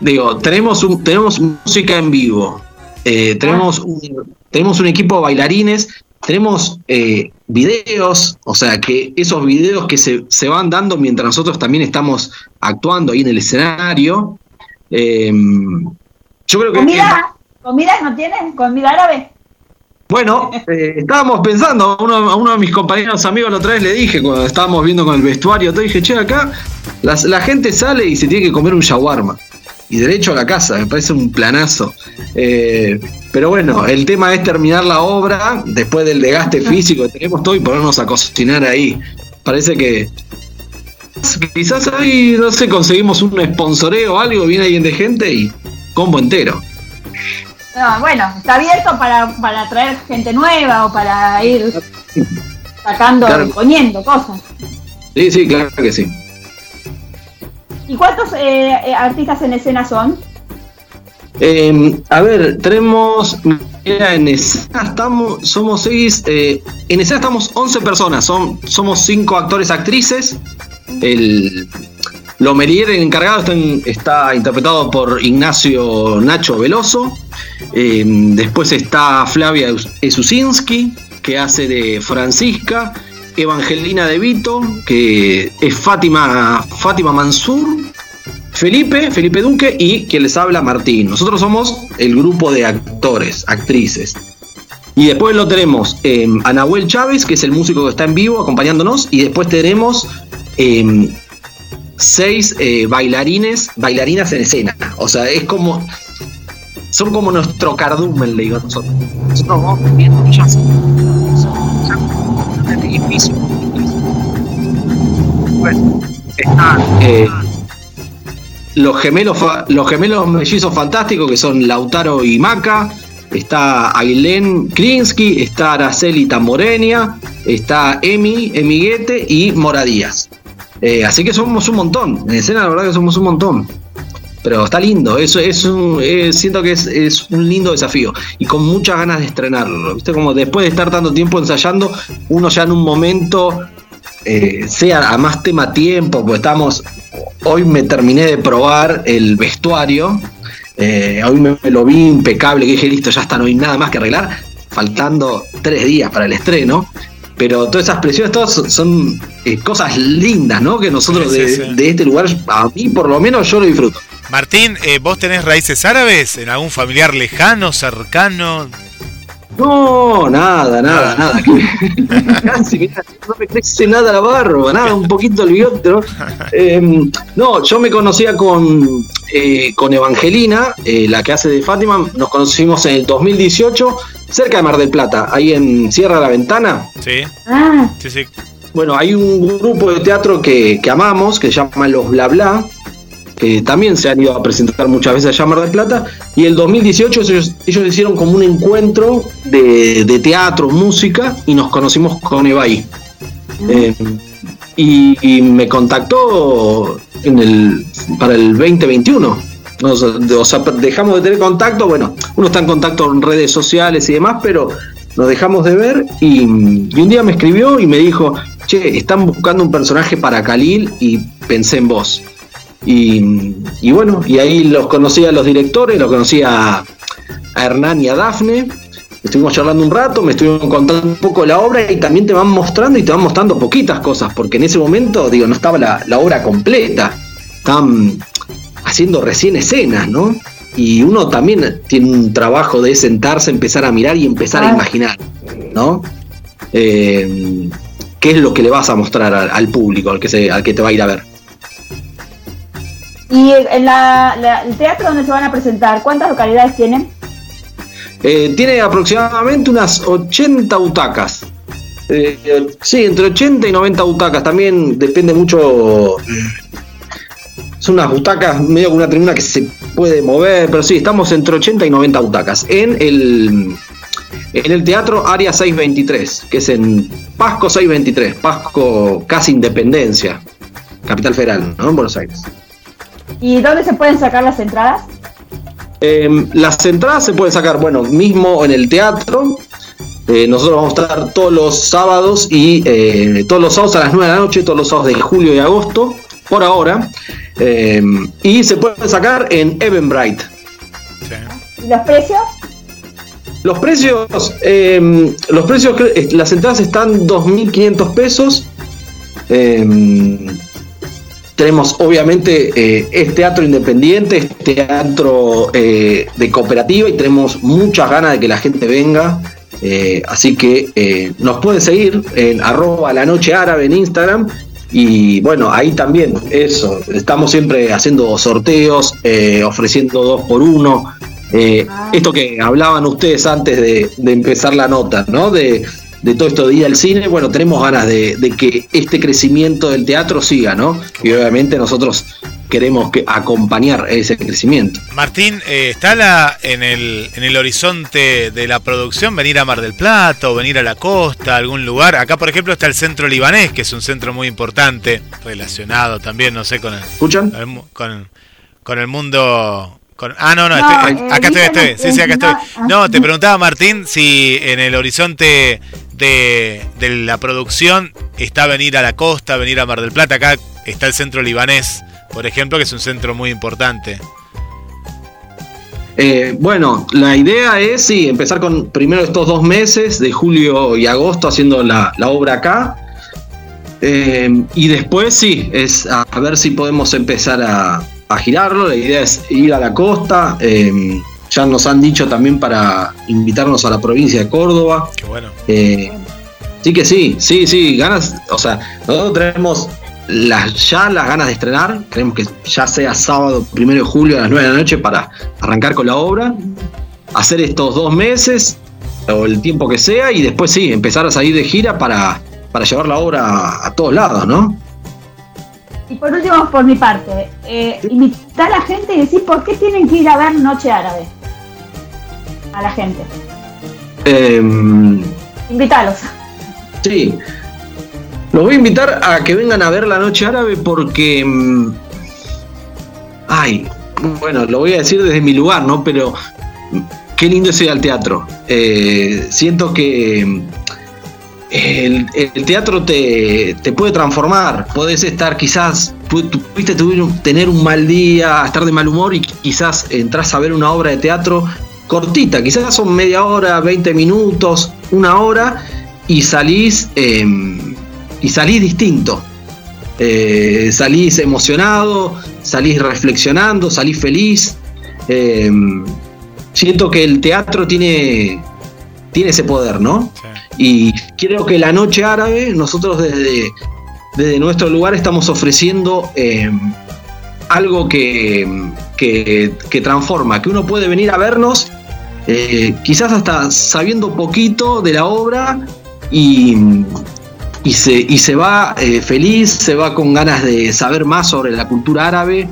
Speaker 9: Digo, tenemos, un, tenemos música en vivo, eh, tenemos, un, tenemos un equipo de bailarines, tenemos eh, videos, o sea que esos videos que se, se van dando mientras nosotros también estamos actuando ahí en el escenario. eh, yo creo que.
Speaker 4: ¿Comida? ¿Comidas no tienen? ¿Comida árabe?
Speaker 9: Bueno, eh, estábamos pensando, a uno, a uno de mis compañeros amigos la otra vez le dije, cuando estábamos viendo con el vestuario, te dije, che, acá las- la gente sale y se tiene que comer un shawarma. Y derecho a la casa, me parece un planazo. Eh, pero bueno, el tema es terminar la obra después del desgaste físico que tenemos todo y ponernos a cocinar ahí. Parece que quizás ahí, no sé, conseguimos un sponsoreo o algo, viene alguien de gente y combo entero.
Speaker 4: No, bueno, está abierto para, para atraer gente nueva o para ir sacando
Speaker 9: Claro.
Speaker 4: y poniendo cosas.
Speaker 9: Sí, sí, claro que sí.
Speaker 4: ¿Y cuántos eh, eh, artistas en escena son?
Speaker 9: Eh, a ver, tenemos. en escena estamos. Somos seis. eh, en escena estamos 11 personas. Son, somos cinco actores, actrices. El. Lomelier, el encargado, está, interpretado por Ignacio Nacho Veloso. Eh, después está Flavia Esusinski, que hace de Francisca. Evangelina De Vito, que es Fátima, Fátima Mansur. Felipe, Felipe Duque y quien les habla Martín. Nosotros somos el grupo de actores, actrices. Y después lo tenemos eh, a Nahuel Chávez, que es el músico que está en vivo acompañándonos. Y después tenemos eh, seis eh, bailarines, bailarinas en escena. O sea, es como. Son como nuestro cardumen, le digo a nosotros. Nosotros Bueno, están. eh, los gemelos, los gemelos mellizos fantásticos que son Lautaro y Maca, está Ailén Krinsky, está Araceli Tamborenia, está Emi, Emi Guete y Mora Díaz. Eh, así que somos un montón, en escena la verdad que somos un montón. Pero está lindo, eso es un, eh, siento que es, es un lindo desafío y con muchas ganas de estrenarlo. ¿Viste? Como después de estar tanto tiempo ensayando, uno ya en un momento, eh, sea a más tema tiempo, pues estamos hoy me terminé de probar el vestuario. eh, hoy me, me lo vi impecable, que dije, listo, ya está, no hay nada más que arreglar. Faltando tres días para el estreno. Pero todas esas presiones, todas son, eh, cosas lindas, ¿no? Que nosotros
Speaker 3: Sí, sí,
Speaker 9: de,
Speaker 3: sí.
Speaker 9: de este lugar, a mí por lo menos yo lo disfruto.
Speaker 3: Martín, eh, ¿vos tenés raíces árabes? ¿En algún familiar lejano, cercano?
Speaker 9: No, nada, nada, nada. Casi, mirá, no me crece nada la barba, nada, un poquito el bigote. ¿no? Eh, no, yo me conocía con, eh, con Evangelina, eh, la que hace de Fátima. Nos conocimos en el 2018, cerca de Mar del Plata, ahí en Sierra La Ventana.
Speaker 3: Sí,
Speaker 4: Ah,
Speaker 3: sí, sí.
Speaker 9: Bueno, hay un grupo de teatro que, que amamos, que se llama Los Bla Bla, que también se han ido a presentar muchas veces allá a Mar del Plata, y el 2018 ellos, ellos hicieron como un encuentro de, de teatro, música, y nos conocimos con ahí. Eh, y, y me contactó en el, para el 2021. O sea, de- o sea, dejamos de tener contacto, bueno, uno está en contacto en redes sociales y demás, pero nos dejamos de ver y, y un día me escribió y me dijo, che, están buscando un personaje para Khalil y pensé en vos. Y, y bueno, y ahí los conocí a los directores, los conocí a, a Hernán y a Dafne. Estuvimos charlando un rato, me estuvieron contando un poco la obra y también te van mostrando y te van mostrando poquitas cosas, porque en ese momento, digo, no estaba la, la obra completa. Estaban haciendo recién escenas, ¿no? Y uno también tiene un trabajo de sentarse, empezar a mirar y empezar a
Speaker 4: Ah.
Speaker 9: imaginar, ¿no? Eh, ¿Qué es lo que le vas a mostrar al, al público, al que, se, al que te va a ir a ver?
Speaker 4: ¿Y en la, el teatro donde se van a presentar, cuántas localidades tienen?
Speaker 9: Eh, tiene aproximadamente unas 80 butacas. Eh, sí, entre 80 y 90 butacas. También depende mucho. Son unas butacas medio con una tribuna que se puede mover, pero sí, estamos entre 80 y 90 butacas. En el, en el teatro Área 623, que es en Pasco 623, Pasco casi Independencia, Capital Federal, ¿no? En Buenos Aires.
Speaker 4: ¿Y dónde se pueden sacar las entradas?
Speaker 9: Eh, las entradas se pueden sacar, bueno, mismo en el teatro. Eh, nosotros vamos a estar todos los sábados y eh, todos los sábados a las 9 de la noche, todos los sábados de julio y agosto, por ahora. Eh, y se pueden sacar en Eventbrite.
Speaker 4: ¿Y los precios?
Speaker 9: Los precios, eh, los precios, eh, las entradas están 2.500 pesos. Eh, tenemos obviamente eh, es teatro independiente, es teatro eh, de cooperativa y tenemos muchas ganas de que la gente venga. Eh, así que eh, nos pueden seguir en arroba la noche árabe en Instagram. Y bueno, ahí también, eso, estamos siempre haciendo sorteos, eh, ofreciendo dos por uno. Eh, esto que hablaban ustedes antes de, de empezar la nota, ¿no? De, de todo esto de ir al cine, bueno, tenemos ganas de, de que este crecimiento del teatro siga, ¿no? Y obviamente nosotros queremos que acompañar ese crecimiento.
Speaker 3: Martín, eh, ¿está la, en, el, en el horizonte de la producción venir a Mar del Plata o venir a la costa, a algún lugar? Acá, por ejemplo, está el centro libanés, que es un centro muy importante, relacionado también, no sé, con el,
Speaker 9: ¿Escuchan?
Speaker 3: con con, con el mundo... con- ah, no, no,
Speaker 4: No,
Speaker 3: estoy-
Speaker 4: eh,
Speaker 3: acá estoy, estoy. Sí, sí, acá estoy.
Speaker 4: no,
Speaker 3: No,
Speaker 4: ah,
Speaker 3: te preguntaba, Martín, si en el horizonte de, de la producción está venir a la costa, venir a Mar del Plata. Acá está el centro libanés, por ejemplo, que es un centro muy importante.
Speaker 9: Eh, bueno, la idea es, sí, empezar con primero estos dos meses de julio y agosto haciendo la, la obra acá. Eh, y después sí, es a, ver si podemos empezar a, a girarlo. La idea es ir a la costa. eh, ya nos han dicho también para invitarnos a la provincia de Córdoba.
Speaker 3: Qué bueno.
Speaker 9: Eh, sí que sí, sí, sí, ganas, o sea, nosotros tenemos las, ya las ganas de estrenar, queremos que ya sea sábado primero de julio a las 9 de la noche para arrancar con la obra, hacer estos dos meses o el tiempo que sea y después sí, empezar a salir de gira para, para llevar la obra a, a todos lados, ¿no?
Speaker 4: Y por último, por mi parte, eh, invitar a la gente y decir por qué tienen que ir a ver Noche Árabe. A la gente.
Speaker 9: Em,
Speaker 4: Invítalos.
Speaker 9: Sí. Los voy a invitar a que vengan a ver la noche árabe porque. mm, Ay, bueno, lo voy a decir desde mi lugar, ¿no? Pero mm, qué lindo es ir al teatro. Eh, siento que el, el teatro te, te puede transformar. Podés estar quizás, pudiste tener un mal día, estar de mal humor y quizás entras a ver una obra de teatro cortita, quizás son media hora, 20 minutos, una hora y salís eh, y salís distinto. Eh, salís emocionado, salís reflexionando, salís feliz. Eh, siento que el teatro tiene, tiene ese poder, ¿no? Y creo que la noche árabe, nosotros desde, desde nuestro lugar estamos ofreciendo eh, algo que, que, transforma, que uno puede venir a vernos, eh, quizás hasta sabiendo poquito de la obra y, y, se, y se va eh, feliz, se va con ganas de saber más sobre la cultura árabe,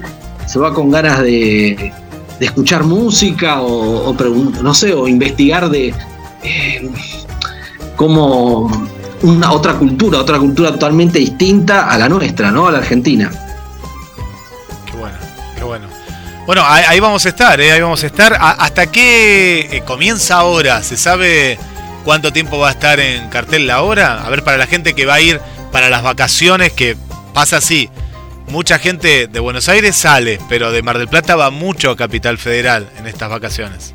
Speaker 9: se va con ganas de, escuchar música o, o no sé, o investigar de eh, como una otra cultura, otra cultura totalmente distinta a la nuestra, ¿no? A la argentina.
Speaker 3: Bueno, ahí, vamos a estar, ¿eh? ahí vamos a estar. ¿Hasta qué eh, comienza ahora? ¿Se sabe cuánto tiempo va a estar en cartel la obra? A ver, para la gente que va a ir para las vacaciones, que pasa así. Mucha gente de Buenos Aires sale, pero de Mar del Plata va mucho a Capital Federal en estas vacaciones.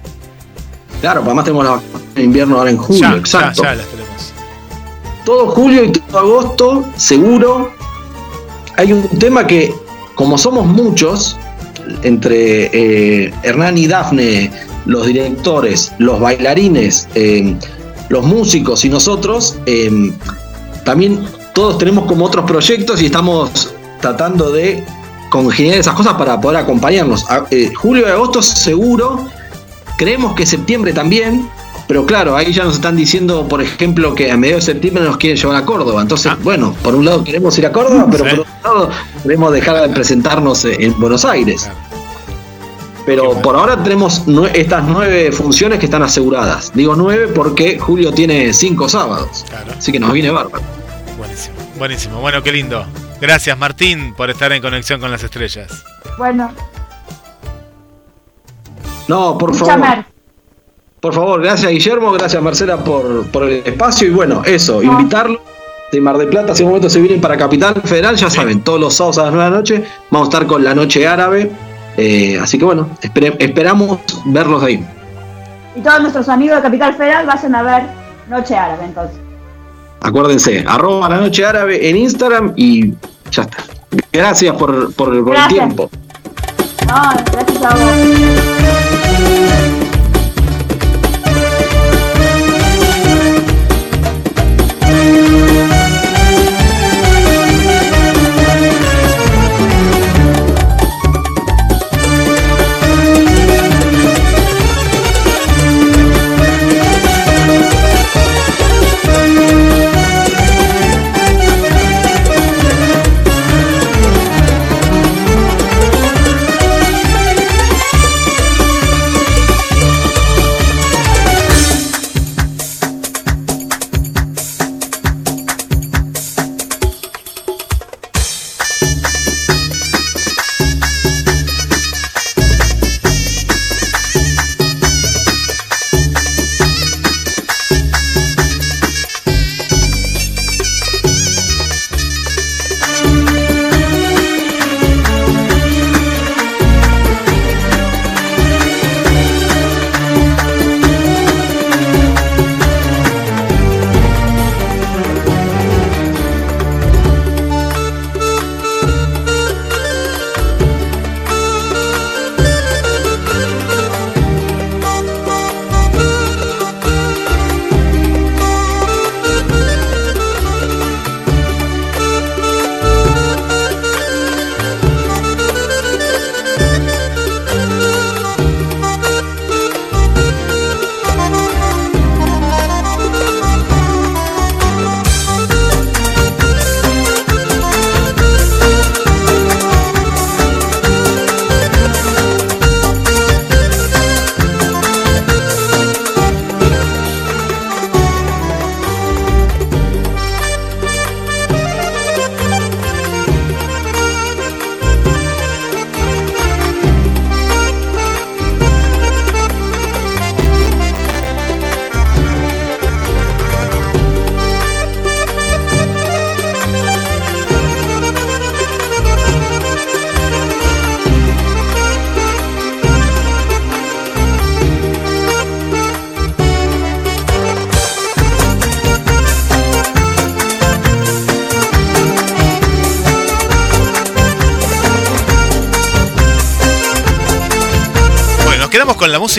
Speaker 9: Claro, además tenemos la vacaciones de invierno ahora en julio,
Speaker 3: ya,
Speaker 9: exacto.
Speaker 3: ya, ya las tenemos.
Speaker 9: todo julio y todo agosto, seguro. Hay un tema que, como somos muchos, entre eh, Hernán y Dafne, los directores, los bailarines, eh, los músicos y nosotros, eh, también todos tenemos como otros proyectos y estamos tratando de congeniar esas cosas para poder acompañarnos. A- eh, julio y agosto seguro Creemos que septiembre también, pero claro, ahí ya nos están diciendo, por ejemplo, que a mediados de septiembre nos quieren llevar a Córdoba. Entonces, bueno, por un lado queremos ir a Córdoba, pero
Speaker 3: Sí.
Speaker 9: por otro lado queremos dejar de presentarnos en Buenos Aires. Pero por ahora tenemos nue- estas nueve funciones que están aseguradas. Digo nueve porque Julio tiene cinco sábados.
Speaker 3: Claro.
Speaker 9: Así que nos viene bárbaro.
Speaker 3: Buenísimo, buenísimo. Bueno, qué lindo. Gracias, Martín, por estar en conexión con las estrellas.
Speaker 4: Bueno,
Speaker 9: No, por
Speaker 4: mucha
Speaker 9: favor.
Speaker 4: mer.
Speaker 9: Por favor, gracias Guillermo, gracias Marcela por, por el espacio y bueno, eso, invitarlo. De Mar del Plata, si en un momento se vienen para Capital Federal, ya saben, todos los sábados a las 9 de la noche vamos a estar con la noche árabe. eh, así que bueno, espere- esperamos verlos ahí.
Speaker 4: Y todos nuestros amigos de Capital Federal vayan a ver Noche Árabe entonces.
Speaker 9: Acuérdense, arroba la noche árabe en Instagram y ya está. Gracias por, por, por el tiempo.
Speaker 4: No, gracias a vos.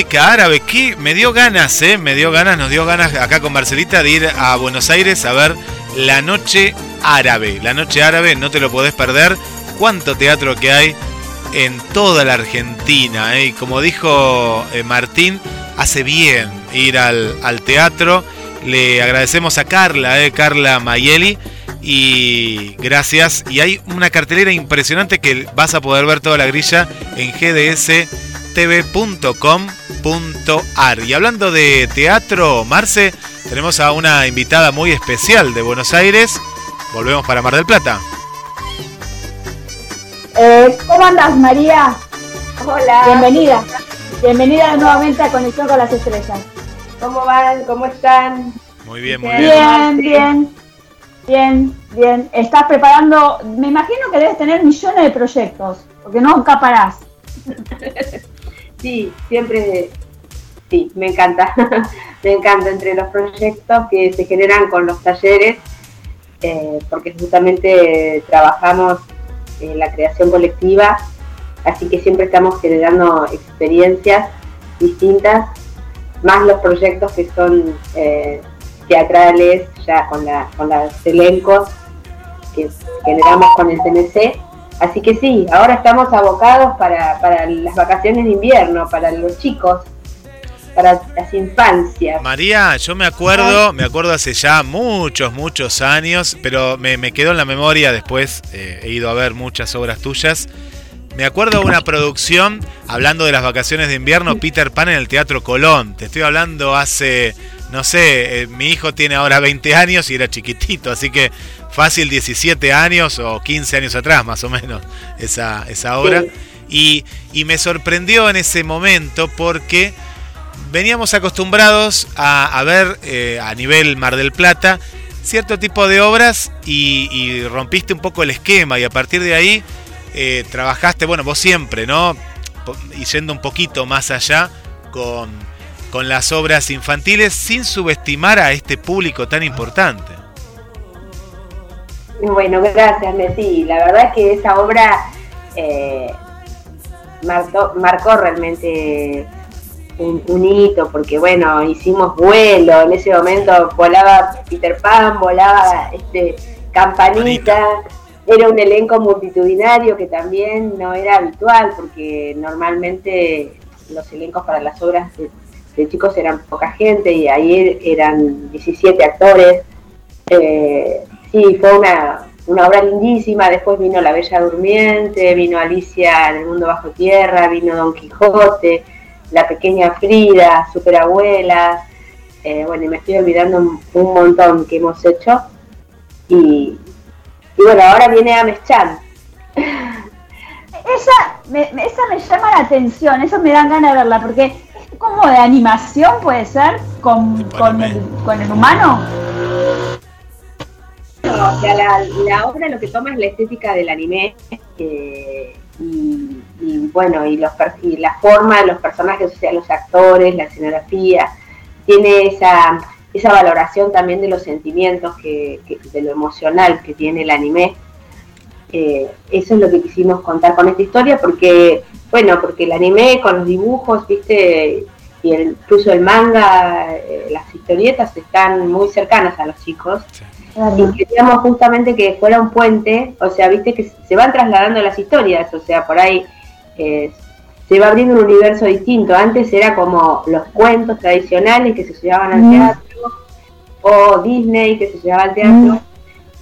Speaker 3: Música árabe que me dio ganas, ¿eh? Me dio ganas, nos dio ganas acá con Marcelita de ir a Buenos Aires a ver la noche árabe. La noche árabe, no te lo podés perder. Cuánto teatro que hay en toda la Argentina. ¿eh? Y como dijo eh, Martín, hace bien ir al, al teatro. Le agradecemos a Carla, ¿eh? Carla Mayeli. Y gracias. Y hay una cartelera impresionante que vas a poder ver toda la grilla en Y hablando de teatro, Marce, tenemos a una invitada muy especial de Buenos Aires. Volvemos para Mar del Plata.
Speaker 4: Eh, ¿Cómo andas, María?
Speaker 10: Hola.
Speaker 4: Bienvenida. Bienvenida nuevamente a Conexión con las Estrellas.
Speaker 10: ¿Cómo van? ¿Cómo están?
Speaker 3: Muy bien, muy bien.
Speaker 4: Bien, bien. Bien, bien. Estás preparando, me imagino que debes tener millones de proyectos, porque no parás.
Speaker 10: Sí, siempre, sí, me encanta. me encanta entre los proyectos que se generan con los talleres, eh, porque justamente trabajamos en la creación colectiva, así que siempre estamos generando experiencias distintas, más los proyectos que son eh, teatrales, ya con, con los elencos que generamos con el CNC. Así que sí, ahora estamos abocados para, para las vacaciones de invierno, para los chicos. para las infancias.
Speaker 3: María, yo me acuerdo, me acuerdo hace ya muchos, muchos años, pero me, me quedó en la memoria después, eh, he ido a ver muchas obras tuyas. Me acuerdo de una producción, hablando de las vacaciones de invierno, Peter Pan en el Teatro Colón. Te estoy hablando hace, no sé, eh, mi hijo tiene ahora 20 años y era chiquitito, así que fácil 17 años o 15 años atrás más o menos esa, esa obra. Y, y me sorprendió en ese momento porque veníamos acostumbrados a, a ver eh, a nivel Mar del Plata cierto tipo de obras y, y rompiste un poco el esquema y a partir de ahí eh, trabajaste, bueno, vos siempre, ¿no? Y yendo un poquito más allá con, con las obras infantiles sin subestimar a este público tan importante.
Speaker 10: Bueno, gracias, Messi. La verdad es que esa obra eh, marcó, marcó realmente un, un hito, porque bueno, hicimos vuelo, en ese momento volaba Peter Pan, volaba este Campanita, era un elenco multitudinario que también no era habitual, porque normalmente los elencos para las obras de, de chicos eran poca gente y ahí eran 17 actores. Eh, sí, fue una, una obra lindísima. Después vino La Bella Durmiente, vino Alicia en el Mundo Bajo Tierra, vino Don Quijote, La Pequeña Frida, Superabuelas. Eh, bueno, y me estoy olvidando un, un montón que hemos hecho. Y, y bueno, ahora viene Ames Chan.
Speaker 4: Esa me, me- esa me llama la atención, eso me dan ganas de verla, porque es como de animación, puede ser, con, con, el, con el humano.
Speaker 10: No, o sea, la, la obra lo que toma es la estética del anime eh, y, y, bueno, y, los, y la forma de los personajes, o sea, los actores, la escenografía, tiene esa, esa valoración también de los sentimientos, que, que- de lo emocional que tiene el anime. Eh, eso es lo que quisimos contar con esta historia, porque, bueno, porque el anime con los dibujos, viste, y el, incluso el manga, eh, las historietas están muy cercanas a los chicos. Y queríamos justamente que fuera un puente, o sea, viste que se van trasladando las historias, o sea, por ahí eh, se va abriendo un universo distinto. Antes era como los cuentos tradicionales que se llevaban al
Speaker 4: Mm.
Speaker 10: teatro, o Disney que se llevaba al teatro,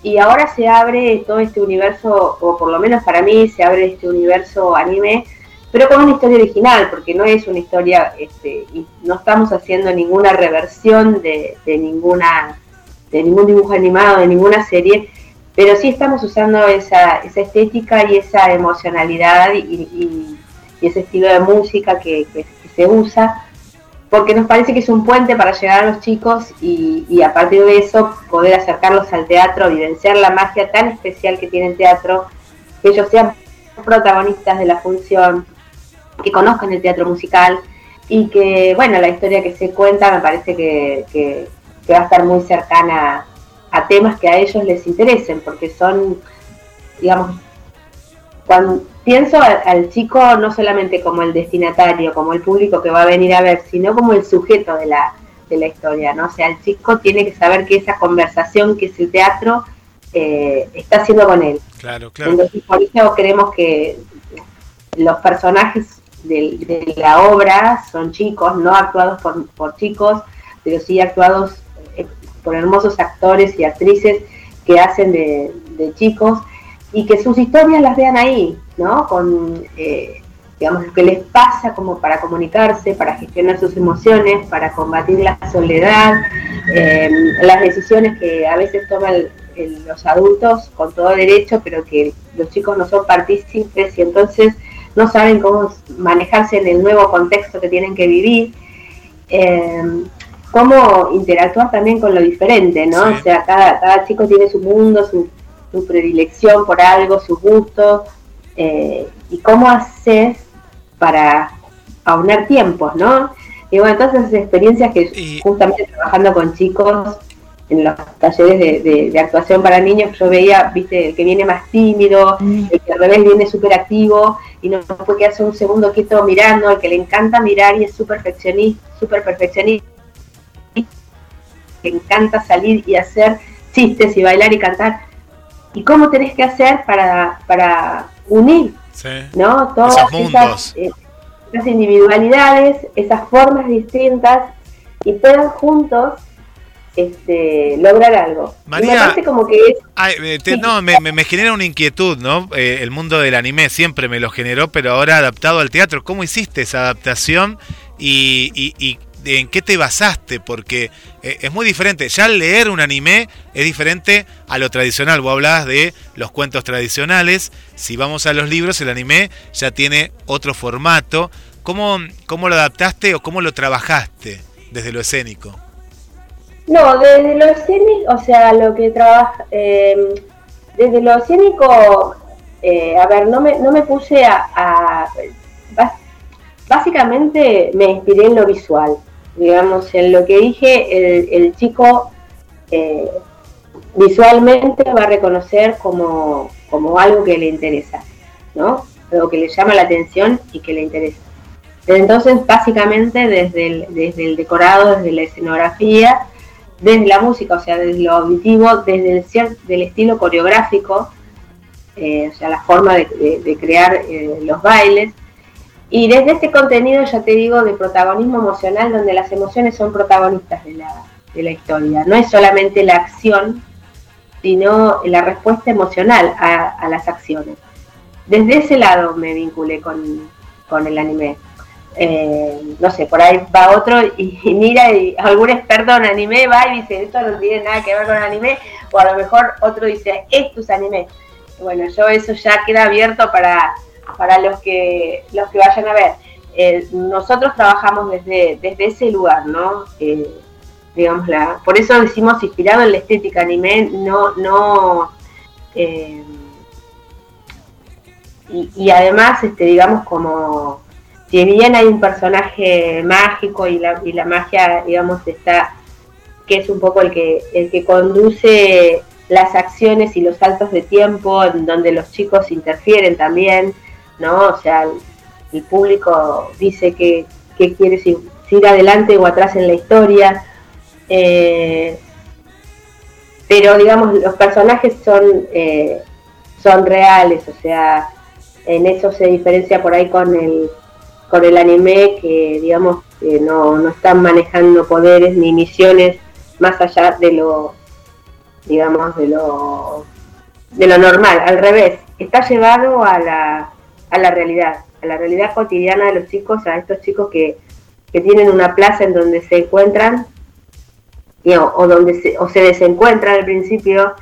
Speaker 10: y ahora se abre todo este universo, o por lo menos para mí se abre este universo anime, pero con una historia original, porque no es una historia, este, y no estamos haciendo ninguna reversión de, de ninguna de ningún dibujo animado, de ninguna serie, pero sí estamos usando esa, esa estética y esa emocionalidad y, ese estilo de música que, se usa, porque nos parece que es un puente para llegar a los chicos y, a partir de eso poder acercarlos al teatro, vivenciar la magia tan especial que tiene el teatro, que ellos sean protagonistas de la función, que conozcan el teatro musical y que, bueno, la historia que se cuenta me parece que- que va a estar muy cercana a temas que a ellos les interesen, porque son, digamos, cuando pienso al, al chico no solamente como el destinatario, como el público que va a venir a ver, sino como el sujeto de la, de la historia, ¿no? O sea, el chico tiene que saber que esa conversación que es el teatro eh, está haciendo con él.
Speaker 3: Claro, claro.
Speaker 10: Entonces, por eso creemos que los personajes de, de la obra son chicos, no actuados por, por chicos, pero sí actuados por hermosos actores y actrices que hacen de, chicos y que sus historias las vean ahí, ¿no? Con, eh, digamos, lo que les pasa como para comunicarse, para gestionar sus emociones, para combatir la soledad, eh, las decisiones que a veces toman los adultos con todo derecho, pero que los chicos no son partícipes y entonces no saben cómo manejarse en el nuevo contexto que tienen que vivir. Eh, cómo interactuar también con lo diferente, ¿no?
Speaker 3: Sí.
Speaker 10: O sea, cada, cada chico tiene su mundo, su, su predilección por algo, sus gustos, eh, y cómo haces para aunar tiempos, ¿no? Y bueno, todas esas experiencias que justamente trabajando con chicos en los talleres de, de- de actuación para niños, yo veía, viste, el que viene más tímido, el que al revés viene súper activo y no puede quedarse un segundo quieto mirando, el que le encanta mirar y es súper perfeccionista, súper perfeccionista, le encanta salir y hacer chistes y bailar y cantar. ¿Y cómo tenés que hacer para, para unir
Speaker 3: Sí.
Speaker 10: ¿no? Todas
Speaker 3: Esos
Speaker 10: esas,
Speaker 3: mundos.
Speaker 10: eh, esas individualidades, esas formas distintas y puedan juntos este, lograr algo. Me
Speaker 3: María,
Speaker 10: parece como que es
Speaker 3: Ay, eh, te- no, me, me- me genera una inquietud, ¿no? Eh, el mundo del anime siempre me lo generó, pero ahora adaptado al teatro. ¿Cómo hiciste esa adaptación y, y- y en qué te basaste? Porque eh, es muy diferente. Ya leer un anime es diferente a lo tradicional. Vos hablabas de los cuentos tradicionales. Si vamos a los libros, el anime ya tiene otro formato. ¿Cómo, cómo lo adaptaste o cómo lo trabajaste desde lo escénico?
Speaker 10: No, desde lo escénico, o sea, lo que trabaja, eh, desde lo escénico, eh, a ver, no me, no me puse a, básicamente me inspiré en lo visual, digamos, en lo que dije, el, chico eh, visualmente va a reconocer como, como algo que le interesa, ¿no? Algo que le llama la atención y que le interesa. Entonces, básicamente, desde el, desde el decorado, desde la escenografía, desde la música, o sea, desde lo auditivo, desde el estilo coreográfico, eh, o sea, la forma de crear eh, los bailes, y desde este contenido, ya te digo, de protagonismo emocional, donde las emociones son protagonistas de la, de la historia. No es solamente la acción, sino la respuesta emocional a, a las acciones. Desde ese lado me vinculé con, con el anime. Eh, no sé, por ahí va otro y, y mira y algún experto en anime va y dice, esto no tiene nada que ver con anime, o a lo mejor otro dice, esto es anime. Bueno, yo eso ya queda abierto para, para los que los que vayan a ver. Eh, nosotros trabajamos desde, desde ese lugar, ¿no? Eh, por eso decimos inspirado en la estética anime, no, no eh, y, y además, este, digamos, como si bien hay un personaje mágico y la, y la magia, digamos, está, que es un poco el que, el que conduce las acciones y los saltos de tiempo, en donde los chicos interfieren también, ¿no? O sea, el, público dice que, que quiere ir adelante o atrás en la historia. Eh, pero digamos, los personajes son, eh, son reales, o sea, en eso se diferencia por ahí con el, con el anime que digamos que no, no están manejando poderes ni misiones más allá de lo digamos de lo de lo normal, al revés, está llevado a la, a la realidad, a la realidad cotidiana de los chicos, a estos chicos que, que tienen una plaza en donde se encuentran y, o, donde se, o se desencuentran al principio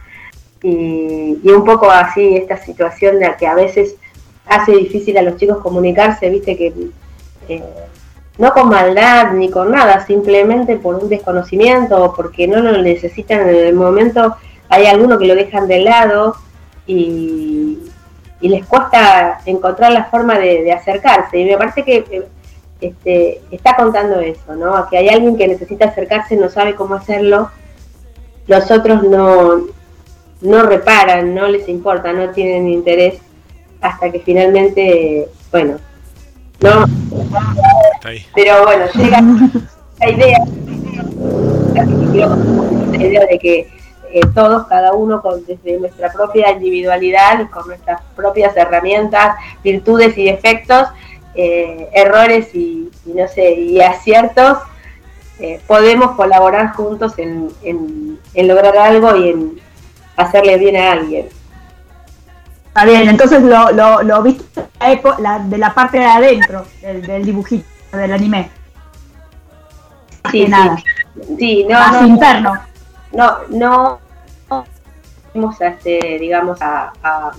Speaker 10: y, y un poco así esta situación de que a veces hace difícil a los chicos comunicarse, viste que eh, no con maldad ni con nada, simplemente por un desconocimiento o porque no lo necesitan en el momento, hay algunos que lo dejan de lado y, y les cuesta encontrar la forma de, de acercarse. Y me parece que eh, este, está contando eso, ¿no? Que hay alguien que necesita acercarse, no sabe cómo hacerlo, los otros no, no reparan, no les importa, no tienen interés hasta que finalmente, bueno, no, pero bueno, llega la idea, la idea de que eh, todos, cada uno, con, desde nuestra propia individualidad y con nuestras propias herramientas, virtudes y defectos, eh, errores y, y no sé, y aciertos, eh, podemos colaborar juntos en, en, en lograr algo y en hacerle bien a alguien.
Speaker 4: Está bien, entonces lo, lo, lo viste la de la parte de adentro del, del dibujito, del anime.
Speaker 10: Sí,
Speaker 4: que
Speaker 10: sí.
Speaker 4: nada.
Speaker 10: Sí, no,
Speaker 4: Más
Speaker 10: no,
Speaker 4: interno.
Speaker 10: no, no, no fuimos a este, digamos, a, a,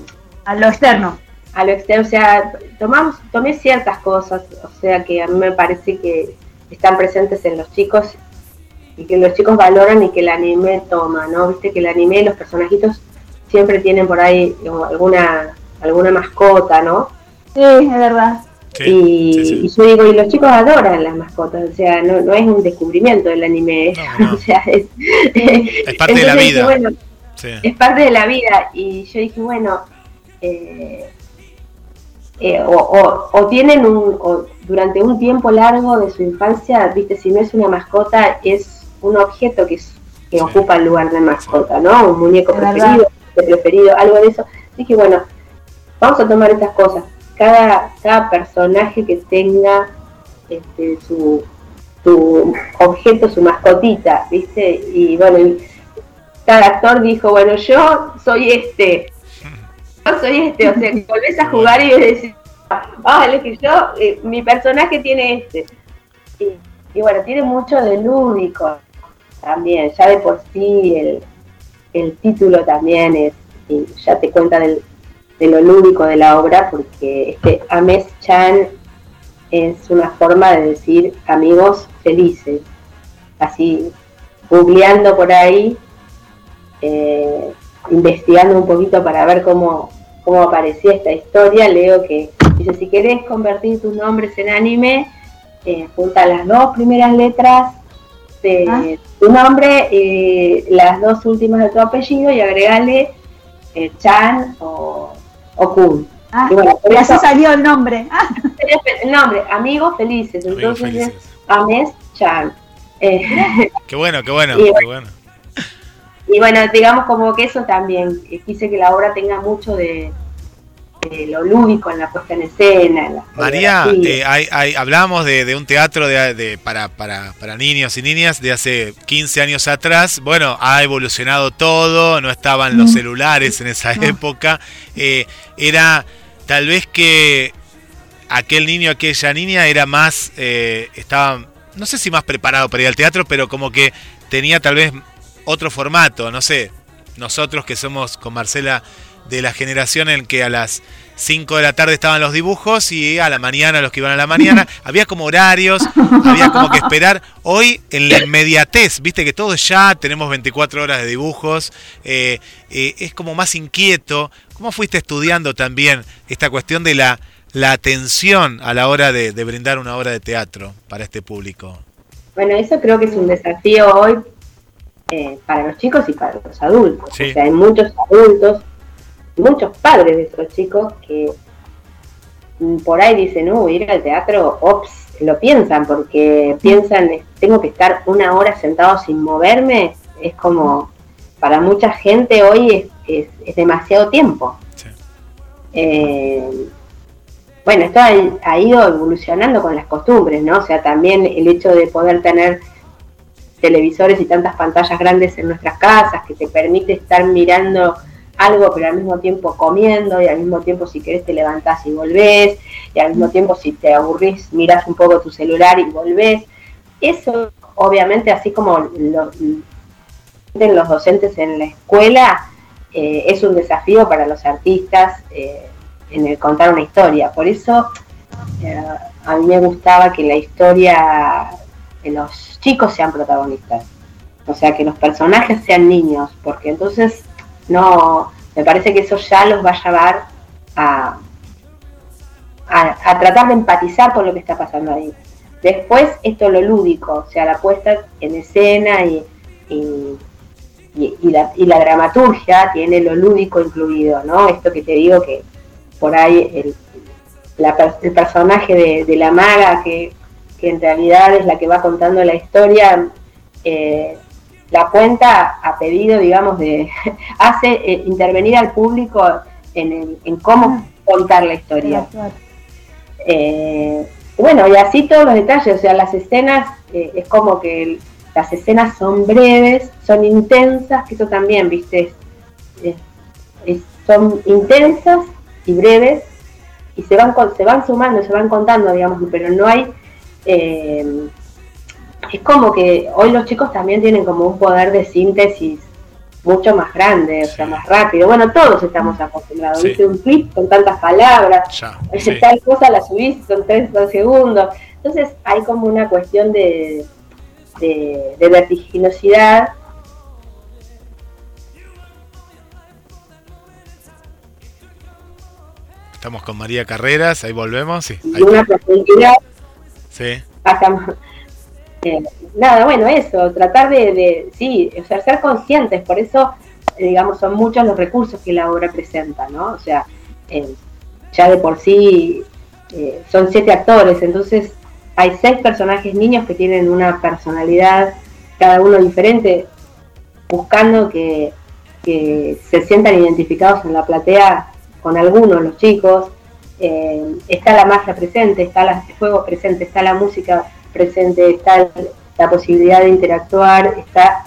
Speaker 4: A lo externo.
Speaker 10: a lo externo, o sea, tomamos, tomé ciertas cosas, o sea, que a mí me parece que están presentes en los chicos y que los chicos valoran y que el anime toma, ¿no? Viste que el anime, los personajitos siempre tienen por ahí alguna alguna mascota, ¿no?
Speaker 4: Sí, es verdad.
Speaker 10: y, y yo digo, y los chicos adoran las mascotas, o sea, no, no es un descubrimiento del anime, o sea, es,
Speaker 3: Es parte de la vida.
Speaker 10: bueno,
Speaker 3: Sí.
Speaker 10: es parte de la vida. Y yo dije bueno eh, eh, o, o- o tienen un o durante un tiempo largo de su infancia viste si no es una mascota es un objeto que, es- que ocupa el lugar de mascota no un muñeco preferido preferido algo de eso. Dije bueno vamos a tomar estas cosas. Cada, cada personaje que tenga este, su, su objeto, su mascotita, ¿viste? Y bueno, y cada actor dijo, bueno, yo soy este, yo soy este, o sea, volvés a jugar y decís, ah, es que yo, eh, mi personaje tiene este. Y, y bueno, tiene mucho de lúdico también, ya de por sí el, el título también es, y ya te cuenta del, de lo lúdico de la obra, porque este Ames Chan es una forma de decir amigos felices. Así, googleando por ahí, eh, investigando un poquito para ver cómo, cómo aparecía esta historia, leo que dice, si querés convertir tus nombres en anime, eh, junta las dos primeras letras de
Speaker 4: Ah.
Speaker 10: tu nombre, eh, las dos últimas de tu apellido y agregale eh, Chan o, o Kun.
Speaker 4: Ah,
Speaker 10: Y bueno, por
Speaker 4: y así
Speaker 10: eso-
Speaker 4: salió el nombre. Ah,
Speaker 10: el nombre, Amigos Felices.
Speaker 3: Amigos
Speaker 10: Entonces
Speaker 3: Felices.
Speaker 10: es Ames Chan. Eh,
Speaker 3: Qué bueno, qué bueno,
Speaker 10: Y
Speaker 3: qué bueno.
Speaker 10: Y bueno, digamos como que eso también, quise que la obra tenga mucho de, de lo lúdico en la puesta en escena. En la
Speaker 3: María, eh, hay, hay- hablábamos de, de un teatro de, de- para, para, para niños y niñas de hace 15 años atrás. Bueno, ha evolucionado todo, no estaban los celulares en esa época. Eh, era tal vez que aquel niño, aquella niña era más, eh, estaba, no sé si más preparado para ir al teatro, pero como que tenía tal vez otro formato, no sé. Nosotros que somos con Marcela de la generación en que a las 5 de la tarde estaban los dibujos y a la mañana los que iban a la mañana, había como horarios, había como que esperar. Hoy en la inmediatez, viste que todo es ya, tenemos 24 horas de dibujos, eh, eh, es como más inquieto. ¿Cómo fuiste estudiando también esta cuestión de la, la atención a la hora de, de brindar una obra de teatro para este público?
Speaker 10: Bueno, eso creo que es un desafío hoy eh, para los chicos y para los adultos.
Speaker 3: Sí.
Speaker 10: O sea, hay muchos adultos, muchos padres de esos chicos que por ahí dicen, no, ir al teatro, ops, lo piensan, porque piensan, eh, tengo que estar una hora sentado sin moverme, es como, para mucha gente hoy es, es- es demasiado tiempo.
Speaker 3: Sí.
Speaker 10: Eh, bueno, esto ha, ha ido evolucionando con las costumbres, ¿no? O sea, también el hecho de poder tener televisores y tantas pantallas grandes en nuestras casas que te permite estar mirando algo pero al mismo tiempo comiendo y al mismo tiempo si querés te levantás y volvés y al mismo tiempo si te aburrís mirás un poco tu celular y volvés. Eso obviamente así como lo, los docentes en la escuela eh, es un desafío para los artistas eh, en el contar una historia. Por eso eh, a mí me gustaba que la historia de los chicos sean protagonistas. O sea, que los personajes sean niños, porque entonces no, me parece que eso ya los va a llevar a, a, tratar de empatizar con lo que está pasando ahí. Después, esto lo lúdico, o sea, la puesta en escena y, y, y- y la, y la dramaturgia tiene lo lúdico incluido, ¿no? Esto que te digo que por ahí el, el personaje de la maga, que, que en realidad es la que va contando la historia, eh, la cuenta a pedido, digamos, de hace eh, intervenir al público en, el- en cómo contar la historia.
Speaker 4: claro.
Speaker 10: Eh, bueno, y así todos los detalles, o sea, las escenas, es como que el- las escenas son breves, son intensas, que eso también, viste, es- son intensas y breves, y se van, se van sumando, se van contando, digamos, pero no hay... eh, es como que hoy los chicos también tienen como un poder de síntesis mucho más grande, o sea, más rápido. Bueno, todos estamos acostumbrados.
Speaker 3: Sí.
Speaker 10: Viste un clip con tantas palabras,
Speaker 3: Ya, sí.
Speaker 10: tal cosa la subís, son tres dos segundos. Entonces hay como una cuestión de, de, de vertiginosidad.
Speaker 3: Estamos con María Carreras, ahí volvemos. Ahí
Speaker 10: una
Speaker 3: está.
Speaker 10: profundidad Eh, nada, bueno, eso, tratar de, sí, o sea, ser conscientes, por eso, eh, digamos, son muchos los recursos que la obra presenta, ¿no? O sea, eh, ya de por sí son siete actores, entonces hay seis personajes niños que tienen una personalidad, cada uno diferente, buscando que, que se sientan identificados en la platea con algunos, los chicos, eh, está la magia presente, está el juego presente, está la música presente, está la posibilidad de interactuar, está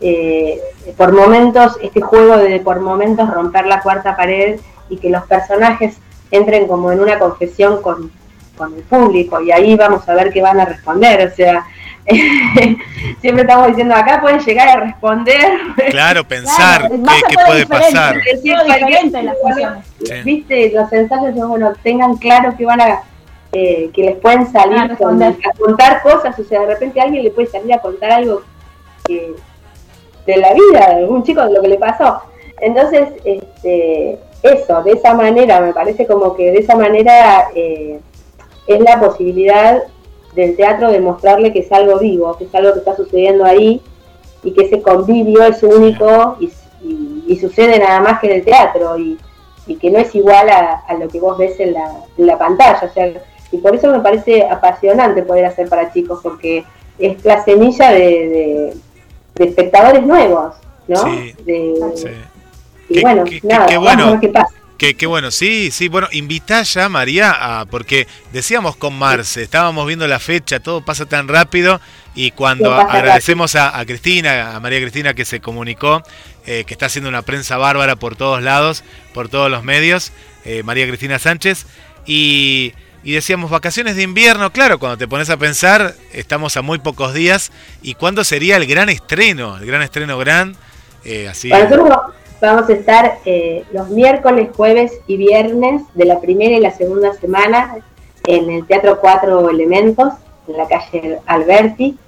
Speaker 10: eh, por momentos, este juego de por momentos romper la cuarta pared y que los personajes entren como en una confesión con, con el público y ahí vamos a ver qué van a responder, o sea, siempre estamos diciendo acá pueden llegar a responder.
Speaker 3: Claro, pensar
Speaker 4: más
Speaker 3: qué, puede pasar.
Speaker 10: decir
Speaker 4: las.
Speaker 3: Sí.
Speaker 10: viste los ensayos son, bueno tengan claro que van a eh, que les pueden salir
Speaker 4: A
Speaker 10: con-
Speaker 4: responder.
Speaker 10: a contar cosas o sea de repente a alguien le puede salir a contar algo que- de la vida de algún chico de lo que le pasó entonces este eso de esa manera me parece como que de esa manera eh, es la posibilidad del teatro de mostrarle que es algo vivo que es algo que está sucediendo ahí y que ese convivio es único y, y- y sucede nada más que en el teatro y, y que no es igual a, a lo que vos ves en la, en la pantalla. O sea, y por eso me parece apasionante poder hacer para chicos, porque es la semilla de, de- de espectadores nuevos, ¿no?
Speaker 3: Sí,
Speaker 10: De-
Speaker 3: Sí.
Speaker 10: Y
Speaker 3: Qué-
Speaker 10: bueno,
Speaker 3: qué-
Speaker 10: nada,
Speaker 3: qué
Speaker 10: vamos a
Speaker 3: bueno.
Speaker 10: ver qué pasa.
Speaker 3: Qué, qué bueno, sí, sí, bueno, invitá ya, María, a, porque decíamos con Marce, estábamos viendo la fecha, todo pasa tan rápido, y cuando agradecemos a, a Cristina, a María Cristina que se comunicó, eh, que está haciendo una prensa bárbara por todos lados, por todos los medios, eh, María Cristina Sánchez, y, y decíamos vacaciones de invierno, claro, cuando te pones a pensar, estamos a muy pocos días, y cuándo sería el gran estreno, el gran estreno gran, eh, así.
Speaker 10: Para nosotros vamos a estar eh, los miércoles, jueves y viernes de la primera y la segunda semana en el Teatro Cuatro Elementos, en la calle Alberti.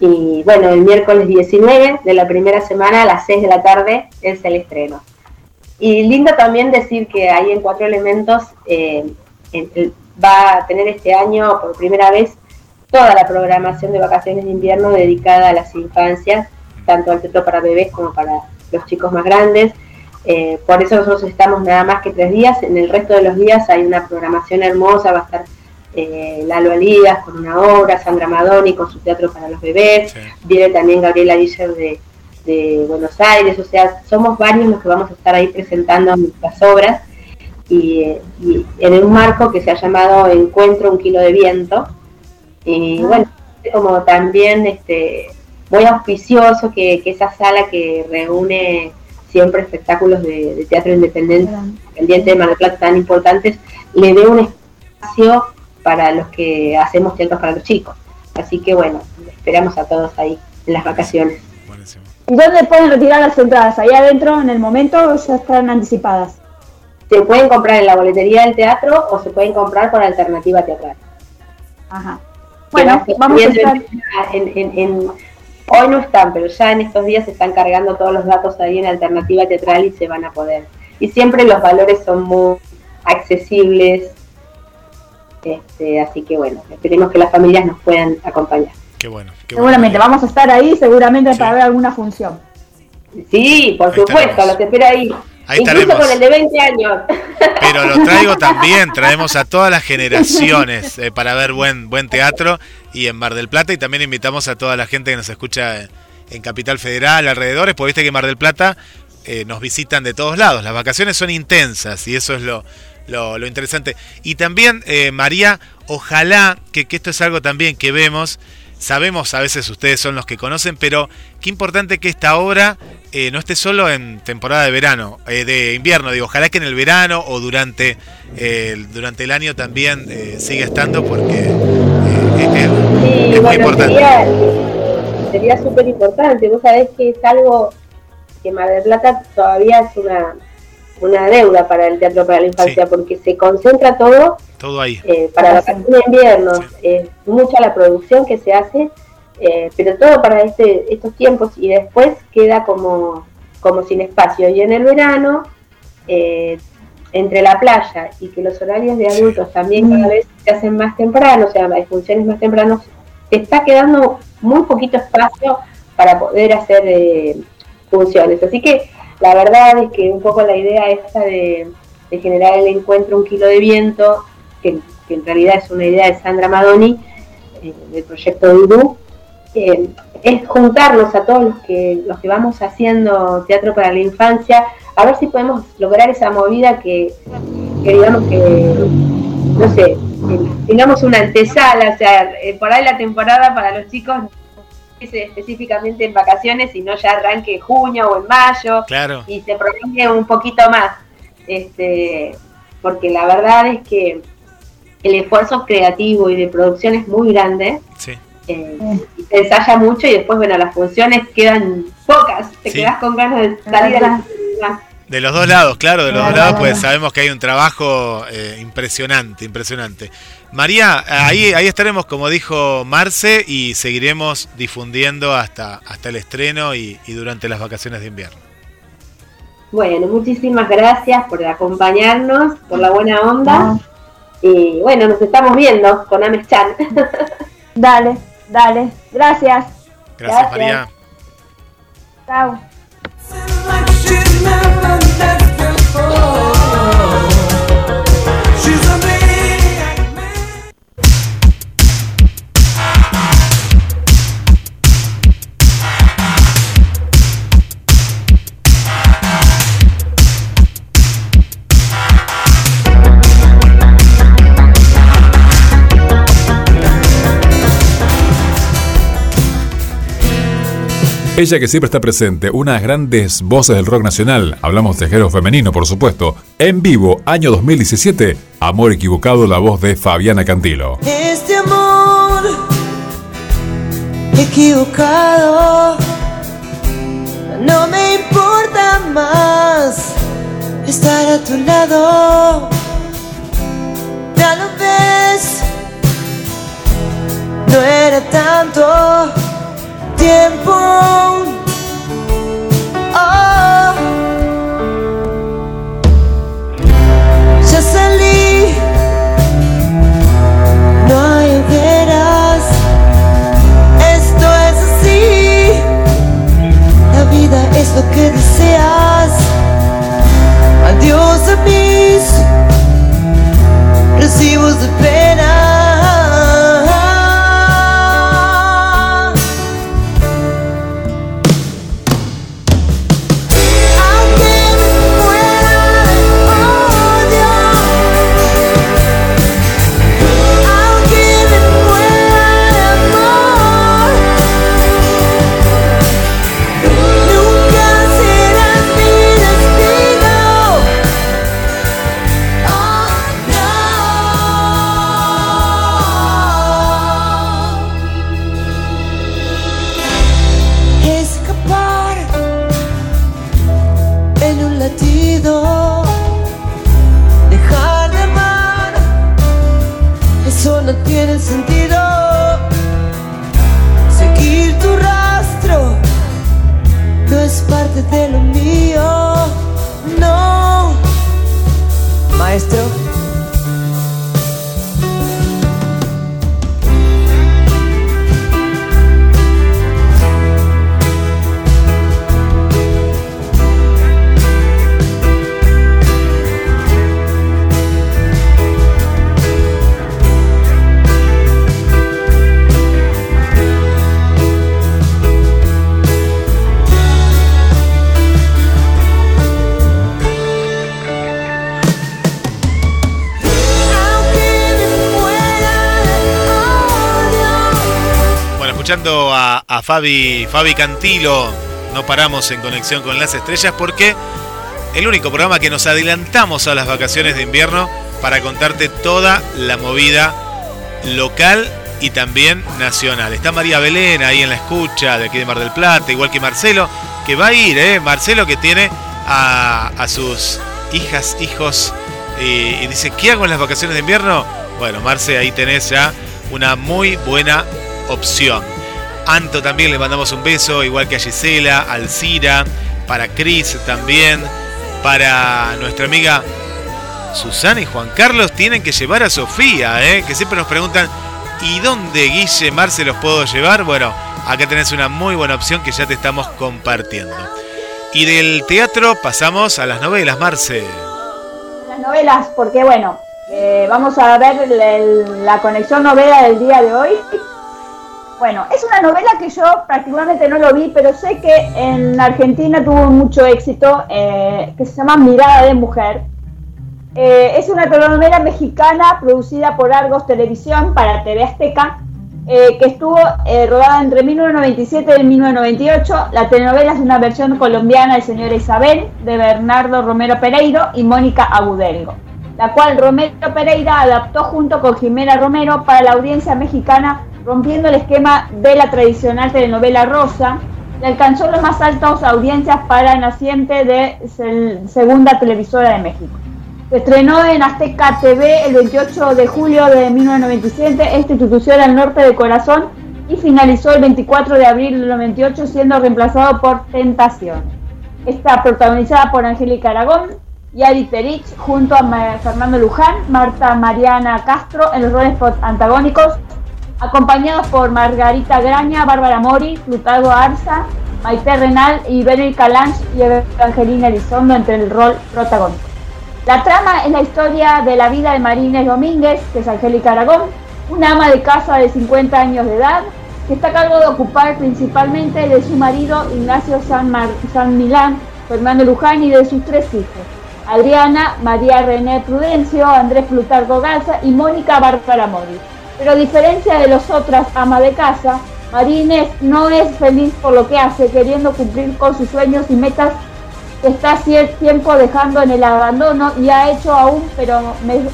Speaker 10: Y bueno, el miércoles 19 de la primera semana a las 6 de la tarde es el estreno. Y lindo también decir que ahí en Cuatro Elementos eh, va a tener este año por primera vez toda la programación de vacaciones de invierno dedicada a las infancias, tanto al teatro para bebés como para los chicos más grandes. Eh, por eso nosotros estamos nada más que tres días. En el resto de los días hay una programación hermosa, va a estar eh, Lalo Alidas con una obra, Sandra Madoni con su teatro para los bebés,
Speaker 3: Sí.
Speaker 10: viene también Gabriela Guiller de, de Buenos Aires, o sea, somos varios los que vamos a estar ahí presentando nuestras obras y, eh, y en un marco que se ha llamado Encuentro un kilo de viento. Y bueno, como también este muy auspicioso que, que esa sala que reúne siempre espectáculos de, de teatro independiente, independiente de Mar del Plata tan importantes, le dé un espacio para los que hacemos teatros para los chicos. Así que bueno, esperamos a todos ahí en las vacaciones.
Speaker 3: Buenísimo.
Speaker 4: ¿Y dónde pueden retirar las entradas? ¿Ahí adentro en el momento o ya están anticipadas?
Speaker 10: Se pueden comprar en la boletería del teatro o se pueden comprar por alternativa teatral.
Speaker 4: Ajá. Bueno,
Speaker 10: no-
Speaker 4: vamos a estar.
Speaker 10: en- en- en- hoy no están, pero ya en estos días se están cargando todos los datos ahí en alternativa teatral y se van a poder. Y siempre los valores son muy accesibles, este, así que bueno, esperemos que las familias nos puedan acompañar.
Speaker 3: Qué bueno. qué
Speaker 4: Seguramente
Speaker 3: bueno.
Speaker 4: vamos a estar ahí, seguramente
Speaker 3: Sí.
Speaker 4: para ver alguna función.
Speaker 10: Sí, por
Speaker 3: Ahí
Speaker 10: supuesto,
Speaker 3: estaremos.
Speaker 10: los espero ahí.
Speaker 3: Ahí
Speaker 10: Incluso
Speaker 3: estaremos.
Speaker 10: con el de 20 años.
Speaker 3: Pero lo traigo también, traemos a todas las generaciones eh, para ver buen buen teatro y en Mar del Plata y también invitamos a toda la gente que nos escucha en, Capital Federal, alrededores, porque viste que en Mar del Plata eh, nos visitan de todos lados. Las vacaciones son intensas y eso es lo, lo, lo interesante. Y también, eh, María, ojalá que, que esto es algo también que vemos. Sabemos, a veces ustedes son los que conocen, pero qué importante que esta obra eh, no esté solo en temporada de verano, eh, de invierno, digo, ojalá que en el verano o durante, eh, el- durante el año también eh, siga estando porque eh, es-
Speaker 10: Sí,
Speaker 3: es muy importante.
Speaker 10: sería sería súper importante. Vos sabés que es algo que Mar del Plata todavía es una, una deuda para el Teatro para la Infancia, porque se concentra todo
Speaker 3: Todo ahí.
Speaker 10: eh, para vacaciones de invierno. Es mucha la producción que se hace, eh, pero todo para este estos tiempos y después queda como, como sin espacio. Y en el verano, eh, entre la playa y que los horarios de adultos también cada vez se hacen más temprano, o sea, hay funciones más tempranos, está quedando muy poquito espacio para poder hacer eh, funciones. Así que la verdad es que un poco la idea esta de, de generar el encuentro Un Kilo de Viento, que, que en realidad es una idea de Sandra Madoni, eh, del proyecto Dudú, eh, es juntarnos a todos los que, los que vamos haciendo teatro para la infancia, a ver si podemos lograr esa movida que, queríamos que, no sé, tengamos una antesala, o sea, eh, por ahí la temporada para los chicos específicamente en vacaciones, sino ya arranque en junio o en mayo
Speaker 3: Claro.
Speaker 10: y se prolongue un poquito más. Este, porque la verdad es que el esfuerzo creativo y de producción es muy grande.
Speaker 3: Sí.
Speaker 10: eh, y se ensaya mucho y después, bueno, las funciones quedan pocas. Te
Speaker 3: Sí.
Speaker 10: quedas con ganas de salir a la escena.
Speaker 3: De los dos lados, claro, de los dos lados, pues sabemos que hay un trabajo eh, impresionante, impresionante. María, ahí, ahí estaremos, como dijo Marce, y seguiremos difundiendo hasta, hasta el estreno y, y durante las vacaciones de invierno.
Speaker 10: Bueno, muchísimas gracias por acompañarnos, por la buena onda. Y bueno, nos estamos viendo con Ames Chan.
Speaker 4: Dale, dale. Gracias.
Speaker 3: Gracias, María.
Speaker 4: Chao.
Speaker 11: Ella que siempre está presente, unas grandes voces del rock nacional, hablamos de género femenino por supuesto, en vivo, año 2017, Amor equivocado, la voz de Fabiana Cantilo.
Speaker 12: Este amor equivocado no me importa más estar a tu lado. Ya lo ves, no era tanto tiempo. Oh.
Speaker 3: Escuchando a, Fabi, Fabi Cantilo, no paramos en conexión con las estrellas porque el único programa que nos adelantamos a las vacaciones de invierno para contarte toda la movida local y también nacional. Está María Belén ahí en la escucha de aquí de Mar del Plata, igual que Marcelo, que va a ir, ¿eh? Marcelo que tiene a, sus hijas, hijos, y, y dice, ¿qué hago en las vacaciones de invierno? Bueno, Marce, ahí tenés ya una muy buena opción. Anto también le mandamos un beso, igual que a Gisela, Alcira, para Cris también, para nuestra amiga Susana y Juan Carlos tienen que llevar a Sofía, ¿eh? que siempre nos preguntan, ¿y dónde Guille Marce los puedo llevar? Bueno, acá tenés una muy buena opción que ya te estamos compartiendo. Y del teatro pasamos a las novelas, Marce.
Speaker 4: Las novelas, porque bueno, eh, vamos a ver la conexión novela del día de hoy. Bueno, es una novela que yo particularmente no lo vi, pero sé que en Argentina tuvo mucho éxito, eh, que se llama Mirada de Mujer. Eh, es una telenovela mexicana producida por Argos Televisión para TV Azteca, eh, que estuvo rodada entre 1997 y 1998. La telenovela es una versión colombiana de Señora Isabel, de Bernardo Romero Pereiro y Mónica Agudelgo, la cual Romero Pereira adaptó junto con Jimena Romero para la audiencia mexicana, rompiendo el esquema de la tradicional telenovela rosa, y alcanzó las más altas audiencias para el naciente de Segunda Televisora de México. Se estrenó en Azteca TV el 28 de julio de 1997, esta institución al norte de Corazón, y finalizó el 24 de abril del 98 siendo reemplazado por Tentación. Está protagonizada por Angélica Aragón y Ari Terich junto a Fernando Luján, Marta Mariana Castro en los roles antagónicos, acompañados por Margarita Graña, Bárbara Mori, Plutarco Arza, Maite Renal y Verónica Lange y Evangelina Elizondo entre el rol protagónico. La trama es la historia de la vida de Marínez Domínguez, que es Angélica Aragón, una ama de casa de 50 años de edad, que está a cargo de ocupar principalmente de su marido Ignacio San, San Milán, Fernando Luján y de sus tres hijos, Adriana, María René Prudencio, Andrés Plutarco Garza y Mónica Bárbara Mori. Pero a diferencia de las otras amas de casa, Marínez no es feliz por lo que hace, queriendo cumplir con sus sueños y metas que está cierto tiempo dejando en el abandono y ha hecho aún, pero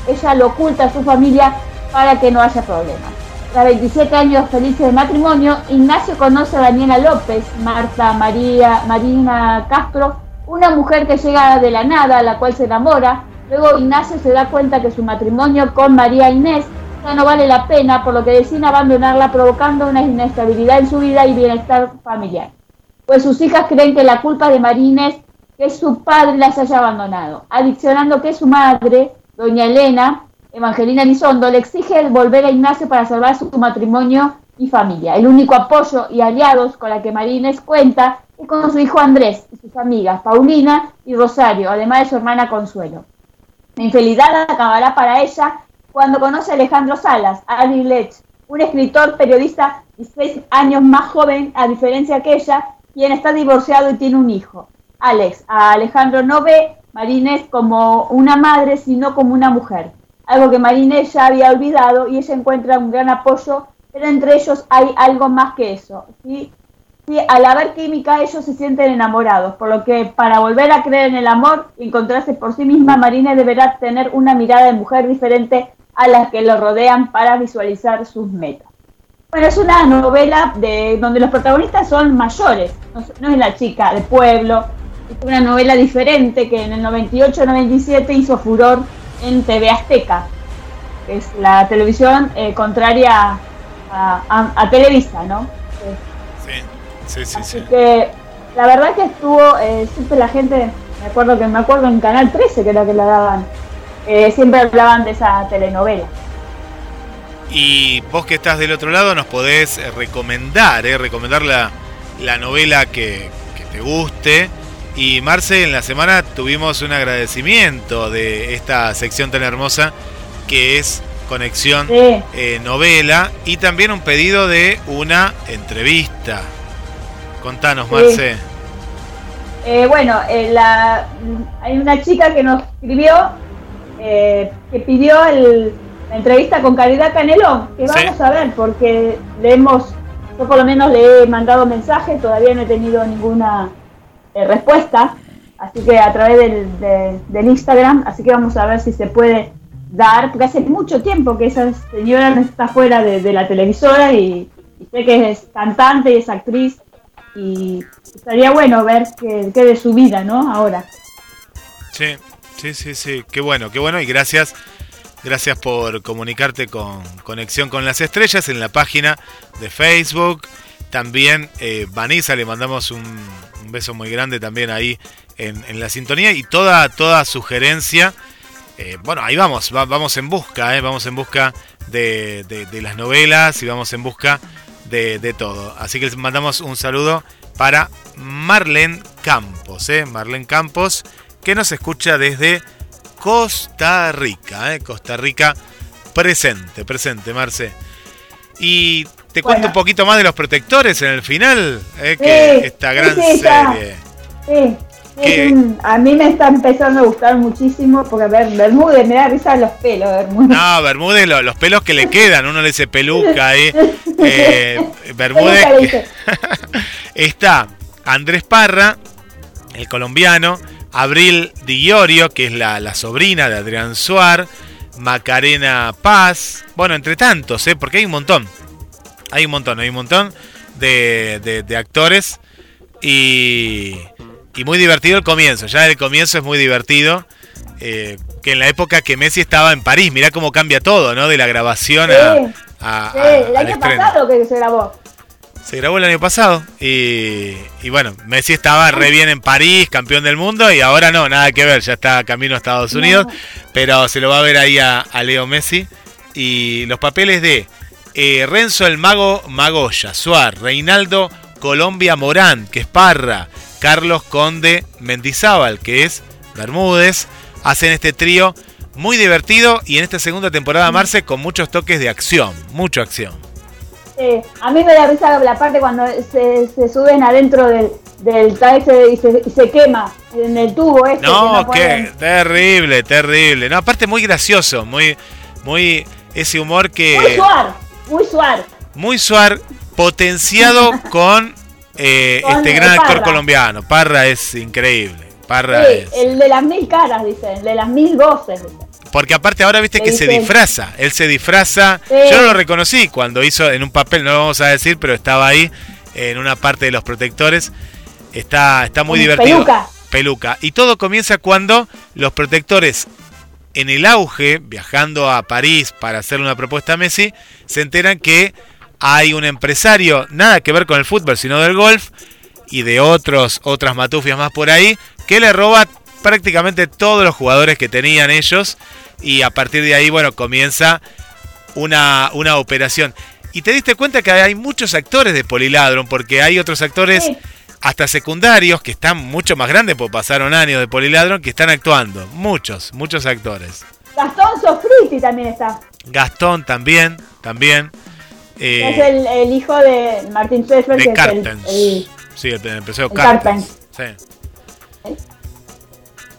Speaker 4: ella lo oculta a su familia para que no haya problemas. Tras 27 años felices de matrimonio, Ignacio conoce a Daniela López, Marta María Marina Castro, una mujer que llega de la nada, a la cual se enamora. Luego Ignacio se da cuenta que su matrimonio con María Inés no vale la pena, por lo que decide abandonarla, provocando una inestabilidad en su vida y bienestar familiar. Pues sus hijas creen que la culpa de María Inés que su padre las haya abandonado, adicionando que su madre, doña Elena, Evangelina Elizondo, le exige volver a Ignacio para salvar su matrimonio y familia. El único apoyo y aliados con la que Marínez cuenta es con su hijo Andrés y sus amigas Paulina y Rosario, además de su hermana Consuelo. La infidelidad acabará para ella cuando conoce a Alejandro Salas, Ari Lech, un escritor periodista 16 años más joven, a diferencia que ella, quien está divorciado y tiene un hijo. Alex, a Alejandro no ve Marínez como una madre, sino como una mujer. Algo que Marínez ya había olvidado y ella encuentra un gran apoyo, pero entre ellos hay algo más que eso. ¿sí? Al haber química ellos se sienten enamorados, por lo que para volver a creer en el amor y encontrarse por sí misma, Marínez deberá tener una mirada de mujer diferente a las que lo rodean para visualizar sus metas. Bueno, es una novela de donde los protagonistas son mayores, no, no es la chica de pueblo, es una novela diferente que en el 98-97 hizo furor en TV Azteca, que es la televisión eh, contraria a, a- a Televisa, ¿no?
Speaker 3: Sí, sí, sí.
Speaker 4: Así que la verdad que estuvo, eh, siempre la gente, me acuerdo que me acuerdo en Canal 13 que era que la daban, eh, siempre hablaban de esa telenovela.
Speaker 3: Y vos que estás del otro lado nos podés eh, recomendar, eh, recomendar la, la novela que, que te guste. Y Marce, en la semana tuvimos un agradecimiento de esta sección tan hermosa que es Conexión
Speaker 4: Sí.
Speaker 3: eh, Novela y también un pedido de una entrevista. Contanos,
Speaker 4: Sí.
Speaker 3: Marce.
Speaker 4: Eh, bueno, eh, la, hay una chica que nos escribió eh, que pidió el- la entrevista con Caridad Canelón, que
Speaker 3: Sí.
Speaker 4: vamos a ver, porque le hemos, yo por lo menos le he mandado mensaje, todavía no he tenido ninguna eh, respuesta, así que a través del, de- del Instagram, así que vamos a ver si se puede dar, porque hace mucho tiempo que esa señora no está fuera de, de la televisora y, y sé que es cantante y es actriz y estaría bueno ver qué, qué de su vida, ¿no? Ahora.
Speaker 3: Sí, sí, sí, sí. Qué bueno, qué bueno. Y gracias, gracias por comunicarte con Conexión con las Estrellas en la página de Facebook. También eh, Vanessa, le mandamos un, beso muy grande también ahí en, en la sintonía. Y toda, toda sugerencia. eh, bueno, ahí vamos, va- vamos en busca, eh, vamos en busca de, de- de las novelas y vamos en busca de, de todo. Así que les mandamos un saludo para Marlene Campos, eh, Marlene Campos, que nos escucha desde Costa Rica, eh, Costa Rica presente, presente, Marce. Y te cuento un poquito más de los protectores en el final, eh,
Speaker 4: Sí,
Speaker 3: que esta gran
Speaker 4: sí,
Speaker 3: serie.
Speaker 4: Sí,
Speaker 3: que
Speaker 4: a mí me está empezando a gustar muchísimo porque a ver, Bermúdez me da risa los pelos, Bermúdez.
Speaker 3: no, Bermúdez, lo- los pelos que le quedan, uno le dice peluca ahí. Eh, Bermúdez está Andrés Parra, el colombiano, Abril Di Iorio, que es la, la sobrina de Adrián Suar, Macarena Paz, bueno, entre tantos, ¿eh? porque hay un montón, hay un montón, hay un montón de, de- de actores y, y muy divertido el comienzo, ya el comienzo es muy divertido. eh, que en la época que Messi estaba en París, mirá cómo cambia todo, ¿no? De la grabación a,
Speaker 4: Sí.
Speaker 3: a-
Speaker 4: Sí,
Speaker 3: a-
Speaker 4: el año pasado que se grabó.
Speaker 3: Se grabó el año pasado y, y bueno, Messi estaba re bien en París, campeón del mundo, y ahora no, nada que ver, ya está camino a Estados Unidos, pero se lo va a ver ahí a, a Leo Messi. Y los papeles de eh, Renzo el Mago Magoya, Suar, Reinaldo Colombia Morán, que es Parra, Carlos Conde Mendizábal, que es Bermúdez, hacen este trío muy divertido y en esta segunda temporada, Marce, con muchos toques de acción, mucha acción.
Speaker 4: Sí, a mí me da risa la parte cuando se, se suben adentro del, del ese y se, y se quema en el tubo este. que
Speaker 3: No, qué terrible, terrible. No, aparte muy gracioso, muy, muy ese humor que
Speaker 4: Muy suar, muy suar.
Speaker 3: muy suar, potenciado con, eh,
Speaker 4: Con,
Speaker 3: este gran actor colombiano. Parra es increíble. Parra
Speaker 4: Sí,
Speaker 3: es.
Speaker 4: el de las mil caras, dicen, el de las mil voces. dicen.
Speaker 3: Porque aparte ahora viste que se disfraza. Él se disfraza.
Speaker 4: Sí.
Speaker 3: Yo no lo reconocí cuando hizo en un papel, no lo vamos a decir, pero estaba ahí en una parte de los protectores. Está, está muy divertido.
Speaker 4: peluca.
Speaker 3: Peluca. Y todo comienza cuando los protectores, en el auge, viajando a París para hacerle una propuesta a Messi, se enteran que hay un empresario, nada que ver con el fútbol, sino del golf, y de otros, otras matufias más por ahí, que le roba prácticamente todos los jugadores que tenían ellos. Y a partir de ahí, bueno, comienza una, una operación. Y te diste cuenta que hay muchos actores de Poliladron, porque hay otros actores
Speaker 4: Sí.
Speaker 3: hasta secundarios que están mucho más grandes, porque pasaron años de Poliladron, que están actuando. Muchos, muchos actores.
Speaker 4: Gastón Sofriti también está.
Speaker 3: Gastón también, también. eh,
Speaker 4: es el, el hijo de Martin Schaeffer, que
Speaker 3: de
Speaker 4: el,
Speaker 3: Carpens.
Speaker 4: el-
Speaker 3: Sí, el, empresario
Speaker 4: el
Speaker 3: Carpens. Sí.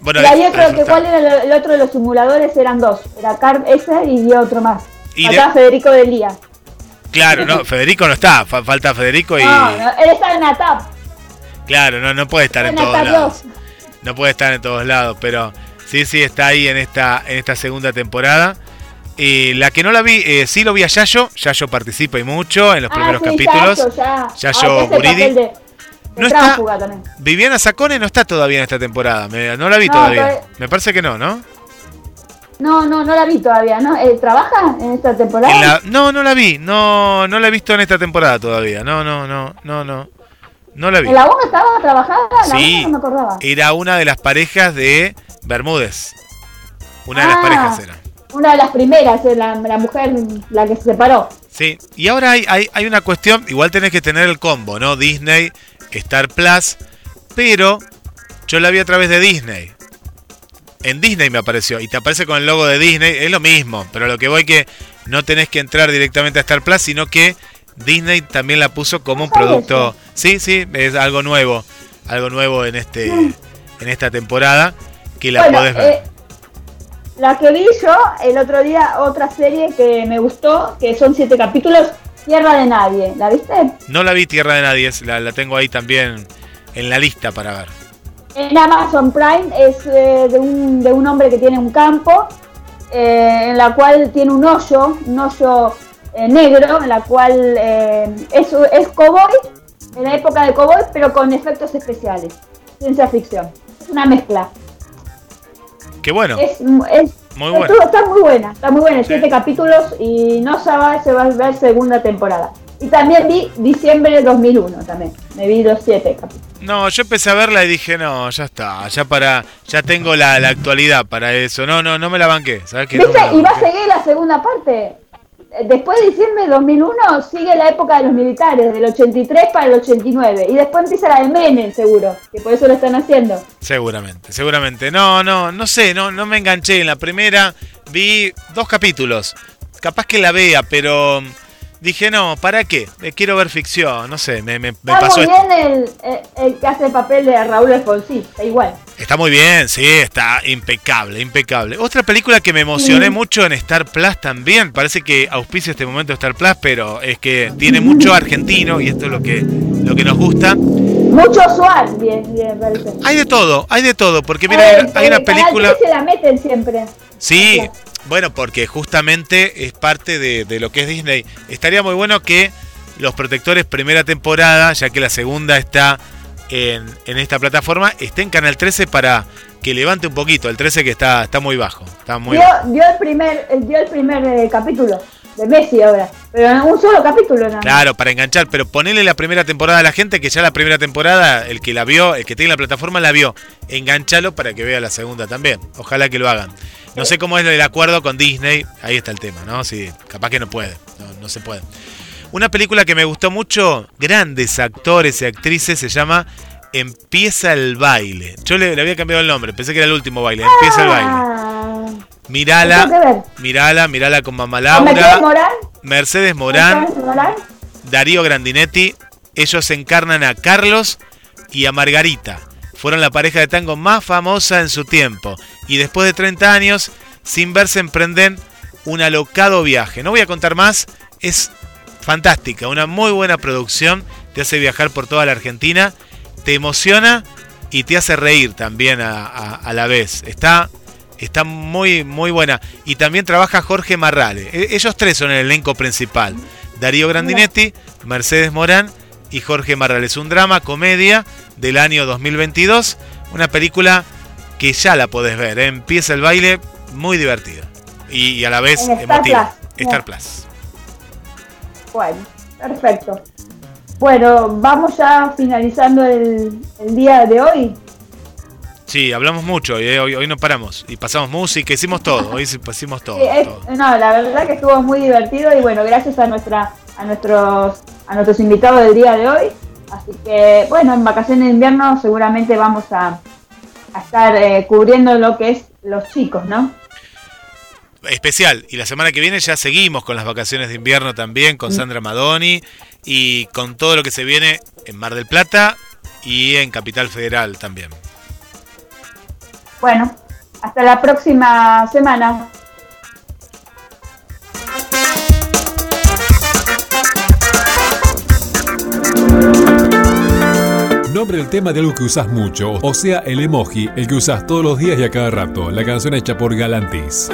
Speaker 3: Bueno,
Speaker 4: y otro,
Speaker 3: ahí
Speaker 4: que
Speaker 3: está.
Speaker 4: cuál era el, otro de los simuladores, eran dos. Era Car ese y otro más.
Speaker 3: Y de-
Speaker 4: Federico Delía.
Speaker 3: Claro, no, Federico no está, fa- falta Federico y
Speaker 4: No, no, él está en ATAP.
Speaker 3: claro, no, no puede estar en
Speaker 4: En
Speaker 3: todos lados.
Speaker 4: 2.
Speaker 3: No puede estar en todos lados, pero sí, sí, está ahí en esta, en esta segunda temporada. Y la que no la vi, eh, sí lo vi a Yayo. Yayo participa y mucho en los primeros
Speaker 4: ah, sí,
Speaker 3: capítulos.
Speaker 4: Yayo, ya.
Speaker 3: Yayo
Speaker 4: Ah,
Speaker 3: No está-
Speaker 4: también.
Speaker 3: Viviana Sacone no está todavía en esta temporada. me- no la vi
Speaker 4: No,
Speaker 3: todavía.
Speaker 4: todavía-
Speaker 3: Me parece que no, ¿no?
Speaker 4: No, no, no la vi todavía, ¿no? Eh, ¿Trabaja en esta temporada?
Speaker 3: En la- no, no la vi. No, no la he visto en esta temporada todavía. No, no, no, no, no. No la vi.
Speaker 4: ¿En la 1 estaba trabajada? La
Speaker 3: Sí.
Speaker 4: 1 no me acordaba.
Speaker 3: Era una de las parejas de Bermúdez. Una de las
Speaker 4: Ah.
Speaker 3: parejas era.
Speaker 4: Una de las primeras, eh, la, la mujer, la que se separó.
Speaker 3: Sí, y ahora hay, hay, hay una cuestión, igual tenés que tener el combo, ¿no? Disney, Star Plus, pero yo la vi a través de Disney. En Disney me apareció, y te aparece con el logo de Disney, es lo mismo, pero lo que voy que no tenés que entrar directamente a Star Plus, sino que Disney también la puso como un producto. Sí, sí, es algo nuevo, algo nuevo en este en esta temporada que la
Speaker 4: bueno,
Speaker 3: podés ver.
Speaker 4: eh, la que vi yo el otro día, otra serie que me gustó, que son siete capítulos, Tierra de Nadie. ¿La viste?
Speaker 3: No la vi Tierra de Nadie, la, la tengo ahí también en la lista para ver.
Speaker 4: En Amazon Prime es eh, de, un, de un hombre que tiene un campo, eh, en la cual tiene un hoyo, un hoyo eh, negro, en la cual eh, es, es cowboy, en la época de cowboy, pero con efectos especiales. Ciencia ficción. Es una mezcla.
Speaker 3: Qué bueno,
Speaker 4: Es, es-
Speaker 3: muy
Speaker 4: está,
Speaker 3: bueno.
Speaker 4: está muy buena, está muy buena,
Speaker 3: Sí.
Speaker 4: siete capítulos y no se va, se va a ver segunda temporada. Y también vi diciembre de 2001 también, me vi los siete capítulos.
Speaker 3: No, yo empecé a verla y dije, no, ya está, ya para, ya tengo la, la actualidad para eso. No, no, no me la banqué, ¿sabes qué? No
Speaker 4: ¿Viste?
Speaker 3: la
Speaker 4: y va a seguir la segunda parte. Después de diciembre de 2001 sigue la época de los militares, del 83 para el 89. Y después empieza la de Menem, seguro, que por eso lo están haciendo.
Speaker 3: Seguramente, seguramente. No, no, no sé, no, no me enganché. En la primera vi dos capítulos. Capaz que la vea, pero dije, no, ¿para qué? Eh, quiero ver ficción, no sé, me, me- me
Speaker 4: Está
Speaker 3: pasó
Speaker 4: muy bien el, el- el que hace el papel de Raúl Alfonsín, está igual.
Speaker 3: Está muy bien, sí, está impecable, impecable. Otra película que me emocioné
Speaker 4: Sí.
Speaker 3: mucho en Star Plus también, parece que auspicia este momento Star Plus, pero es que tiene mucho argentino y esto es lo que, lo que nos gusta.
Speaker 4: Mucho SWAT, bien, bien, parece.
Speaker 3: Hay de todo, hay de todo, porque mira, hay,
Speaker 4: Eh,
Speaker 3: una- hay una película...
Speaker 4: 13 la meten siempre.
Speaker 3: Sí, bueno, porque justamente es parte de, de lo que es Disney. Estaría muy bueno que Los Protectores primera temporada, ya que la segunda está en, en esta plataforma, esté en Canal 13 para que levante un poquito. El 13 que está, está muy bajo. Está muy
Speaker 4: Dio,
Speaker 3: bajo.
Speaker 4: dio el primer, dio el primer eh, capítulo de Messi ahora, pero en un solo capítulo nada.
Speaker 3: Claro, para enganchar, pero ponele la primera temporada a la gente que ya la primera temporada, el que la vio, el que tiene la plataforma la vio. Enganchalo para que vea la segunda también. Ojalá que lo hagan. No sé cómo es el acuerdo con Disney, ahí está el tema, ¿no? Sí, capaz que no puede, no, no se puede. Una película que me gustó mucho, grandes actores y actrices, se llama Empieza el baile. Yo le, le había cambiado el nombre, pensé que era el último baile. Empieza el baile. Mirala, mirala, mirala con Mamá
Speaker 4: ¿Con Mercedes
Speaker 3: Laura,
Speaker 4: Morán?
Speaker 3: Mercedes Morán,
Speaker 4: ¿Mercedes Morán?
Speaker 3: Darío Grandinetti. Ellos encarnan a Carlos y a Margarita. Fueron la pareja de tango más famosa en su tiempo. Y después de 30 años, sin verse, emprenden un alocado viaje. No voy a contar más, es fantástica, una muy buena producción. Te hace viajar por toda la Argentina, te emociona y te hace reír también a, a- a la vez. Está, está muy, muy buena. Y también trabaja Jorge Marrale. E- Ellos tres son el elenco principal. Darío Grandinetti, Mercedes Morán y Jorge Marrale. Es un drama, comedia del año 2022. Una película que ya la podés ver. ¿eh? Empieza el baile, muy divertida. Y, y a la vez
Speaker 4: Star
Speaker 3: emotiva.
Speaker 4: Plus.
Speaker 3: Star Plus.
Speaker 4: Bueno, perfecto. Bueno, vamos ya finalizando el, el día de hoy.
Speaker 3: Sí, hablamos mucho. ¿eh? Hoy, hoy no paramos. Y pasamos música, hicimos todo. Hoy hicimos todo.
Speaker 4: Sí, es-
Speaker 3: todo.
Speaker 4: no, la verdad que estuvo muy divertido y bueno, gracias a nuestra a nuestros a nuestros invitados del día de hoy. Así que bueno, en vacaciones de invierno seguramente vamos a, a estar eh, cubriendo lo que es los chicos, ¿no?
Speaker 3: especial. Y la semana que viene ya seguimos con las vacaciones de invierno también, con Sandra Madoni y con todo lo que se viene en Mar del Plata y en Capital Federal también.
Speaker 4: Bueno, hasta la próxima semana.
Speaker 11: Nombre del tema de algo que usas mucho, o sea, el emoji, el que usas todos los días y a cada rato. La canción hecha por Galantis.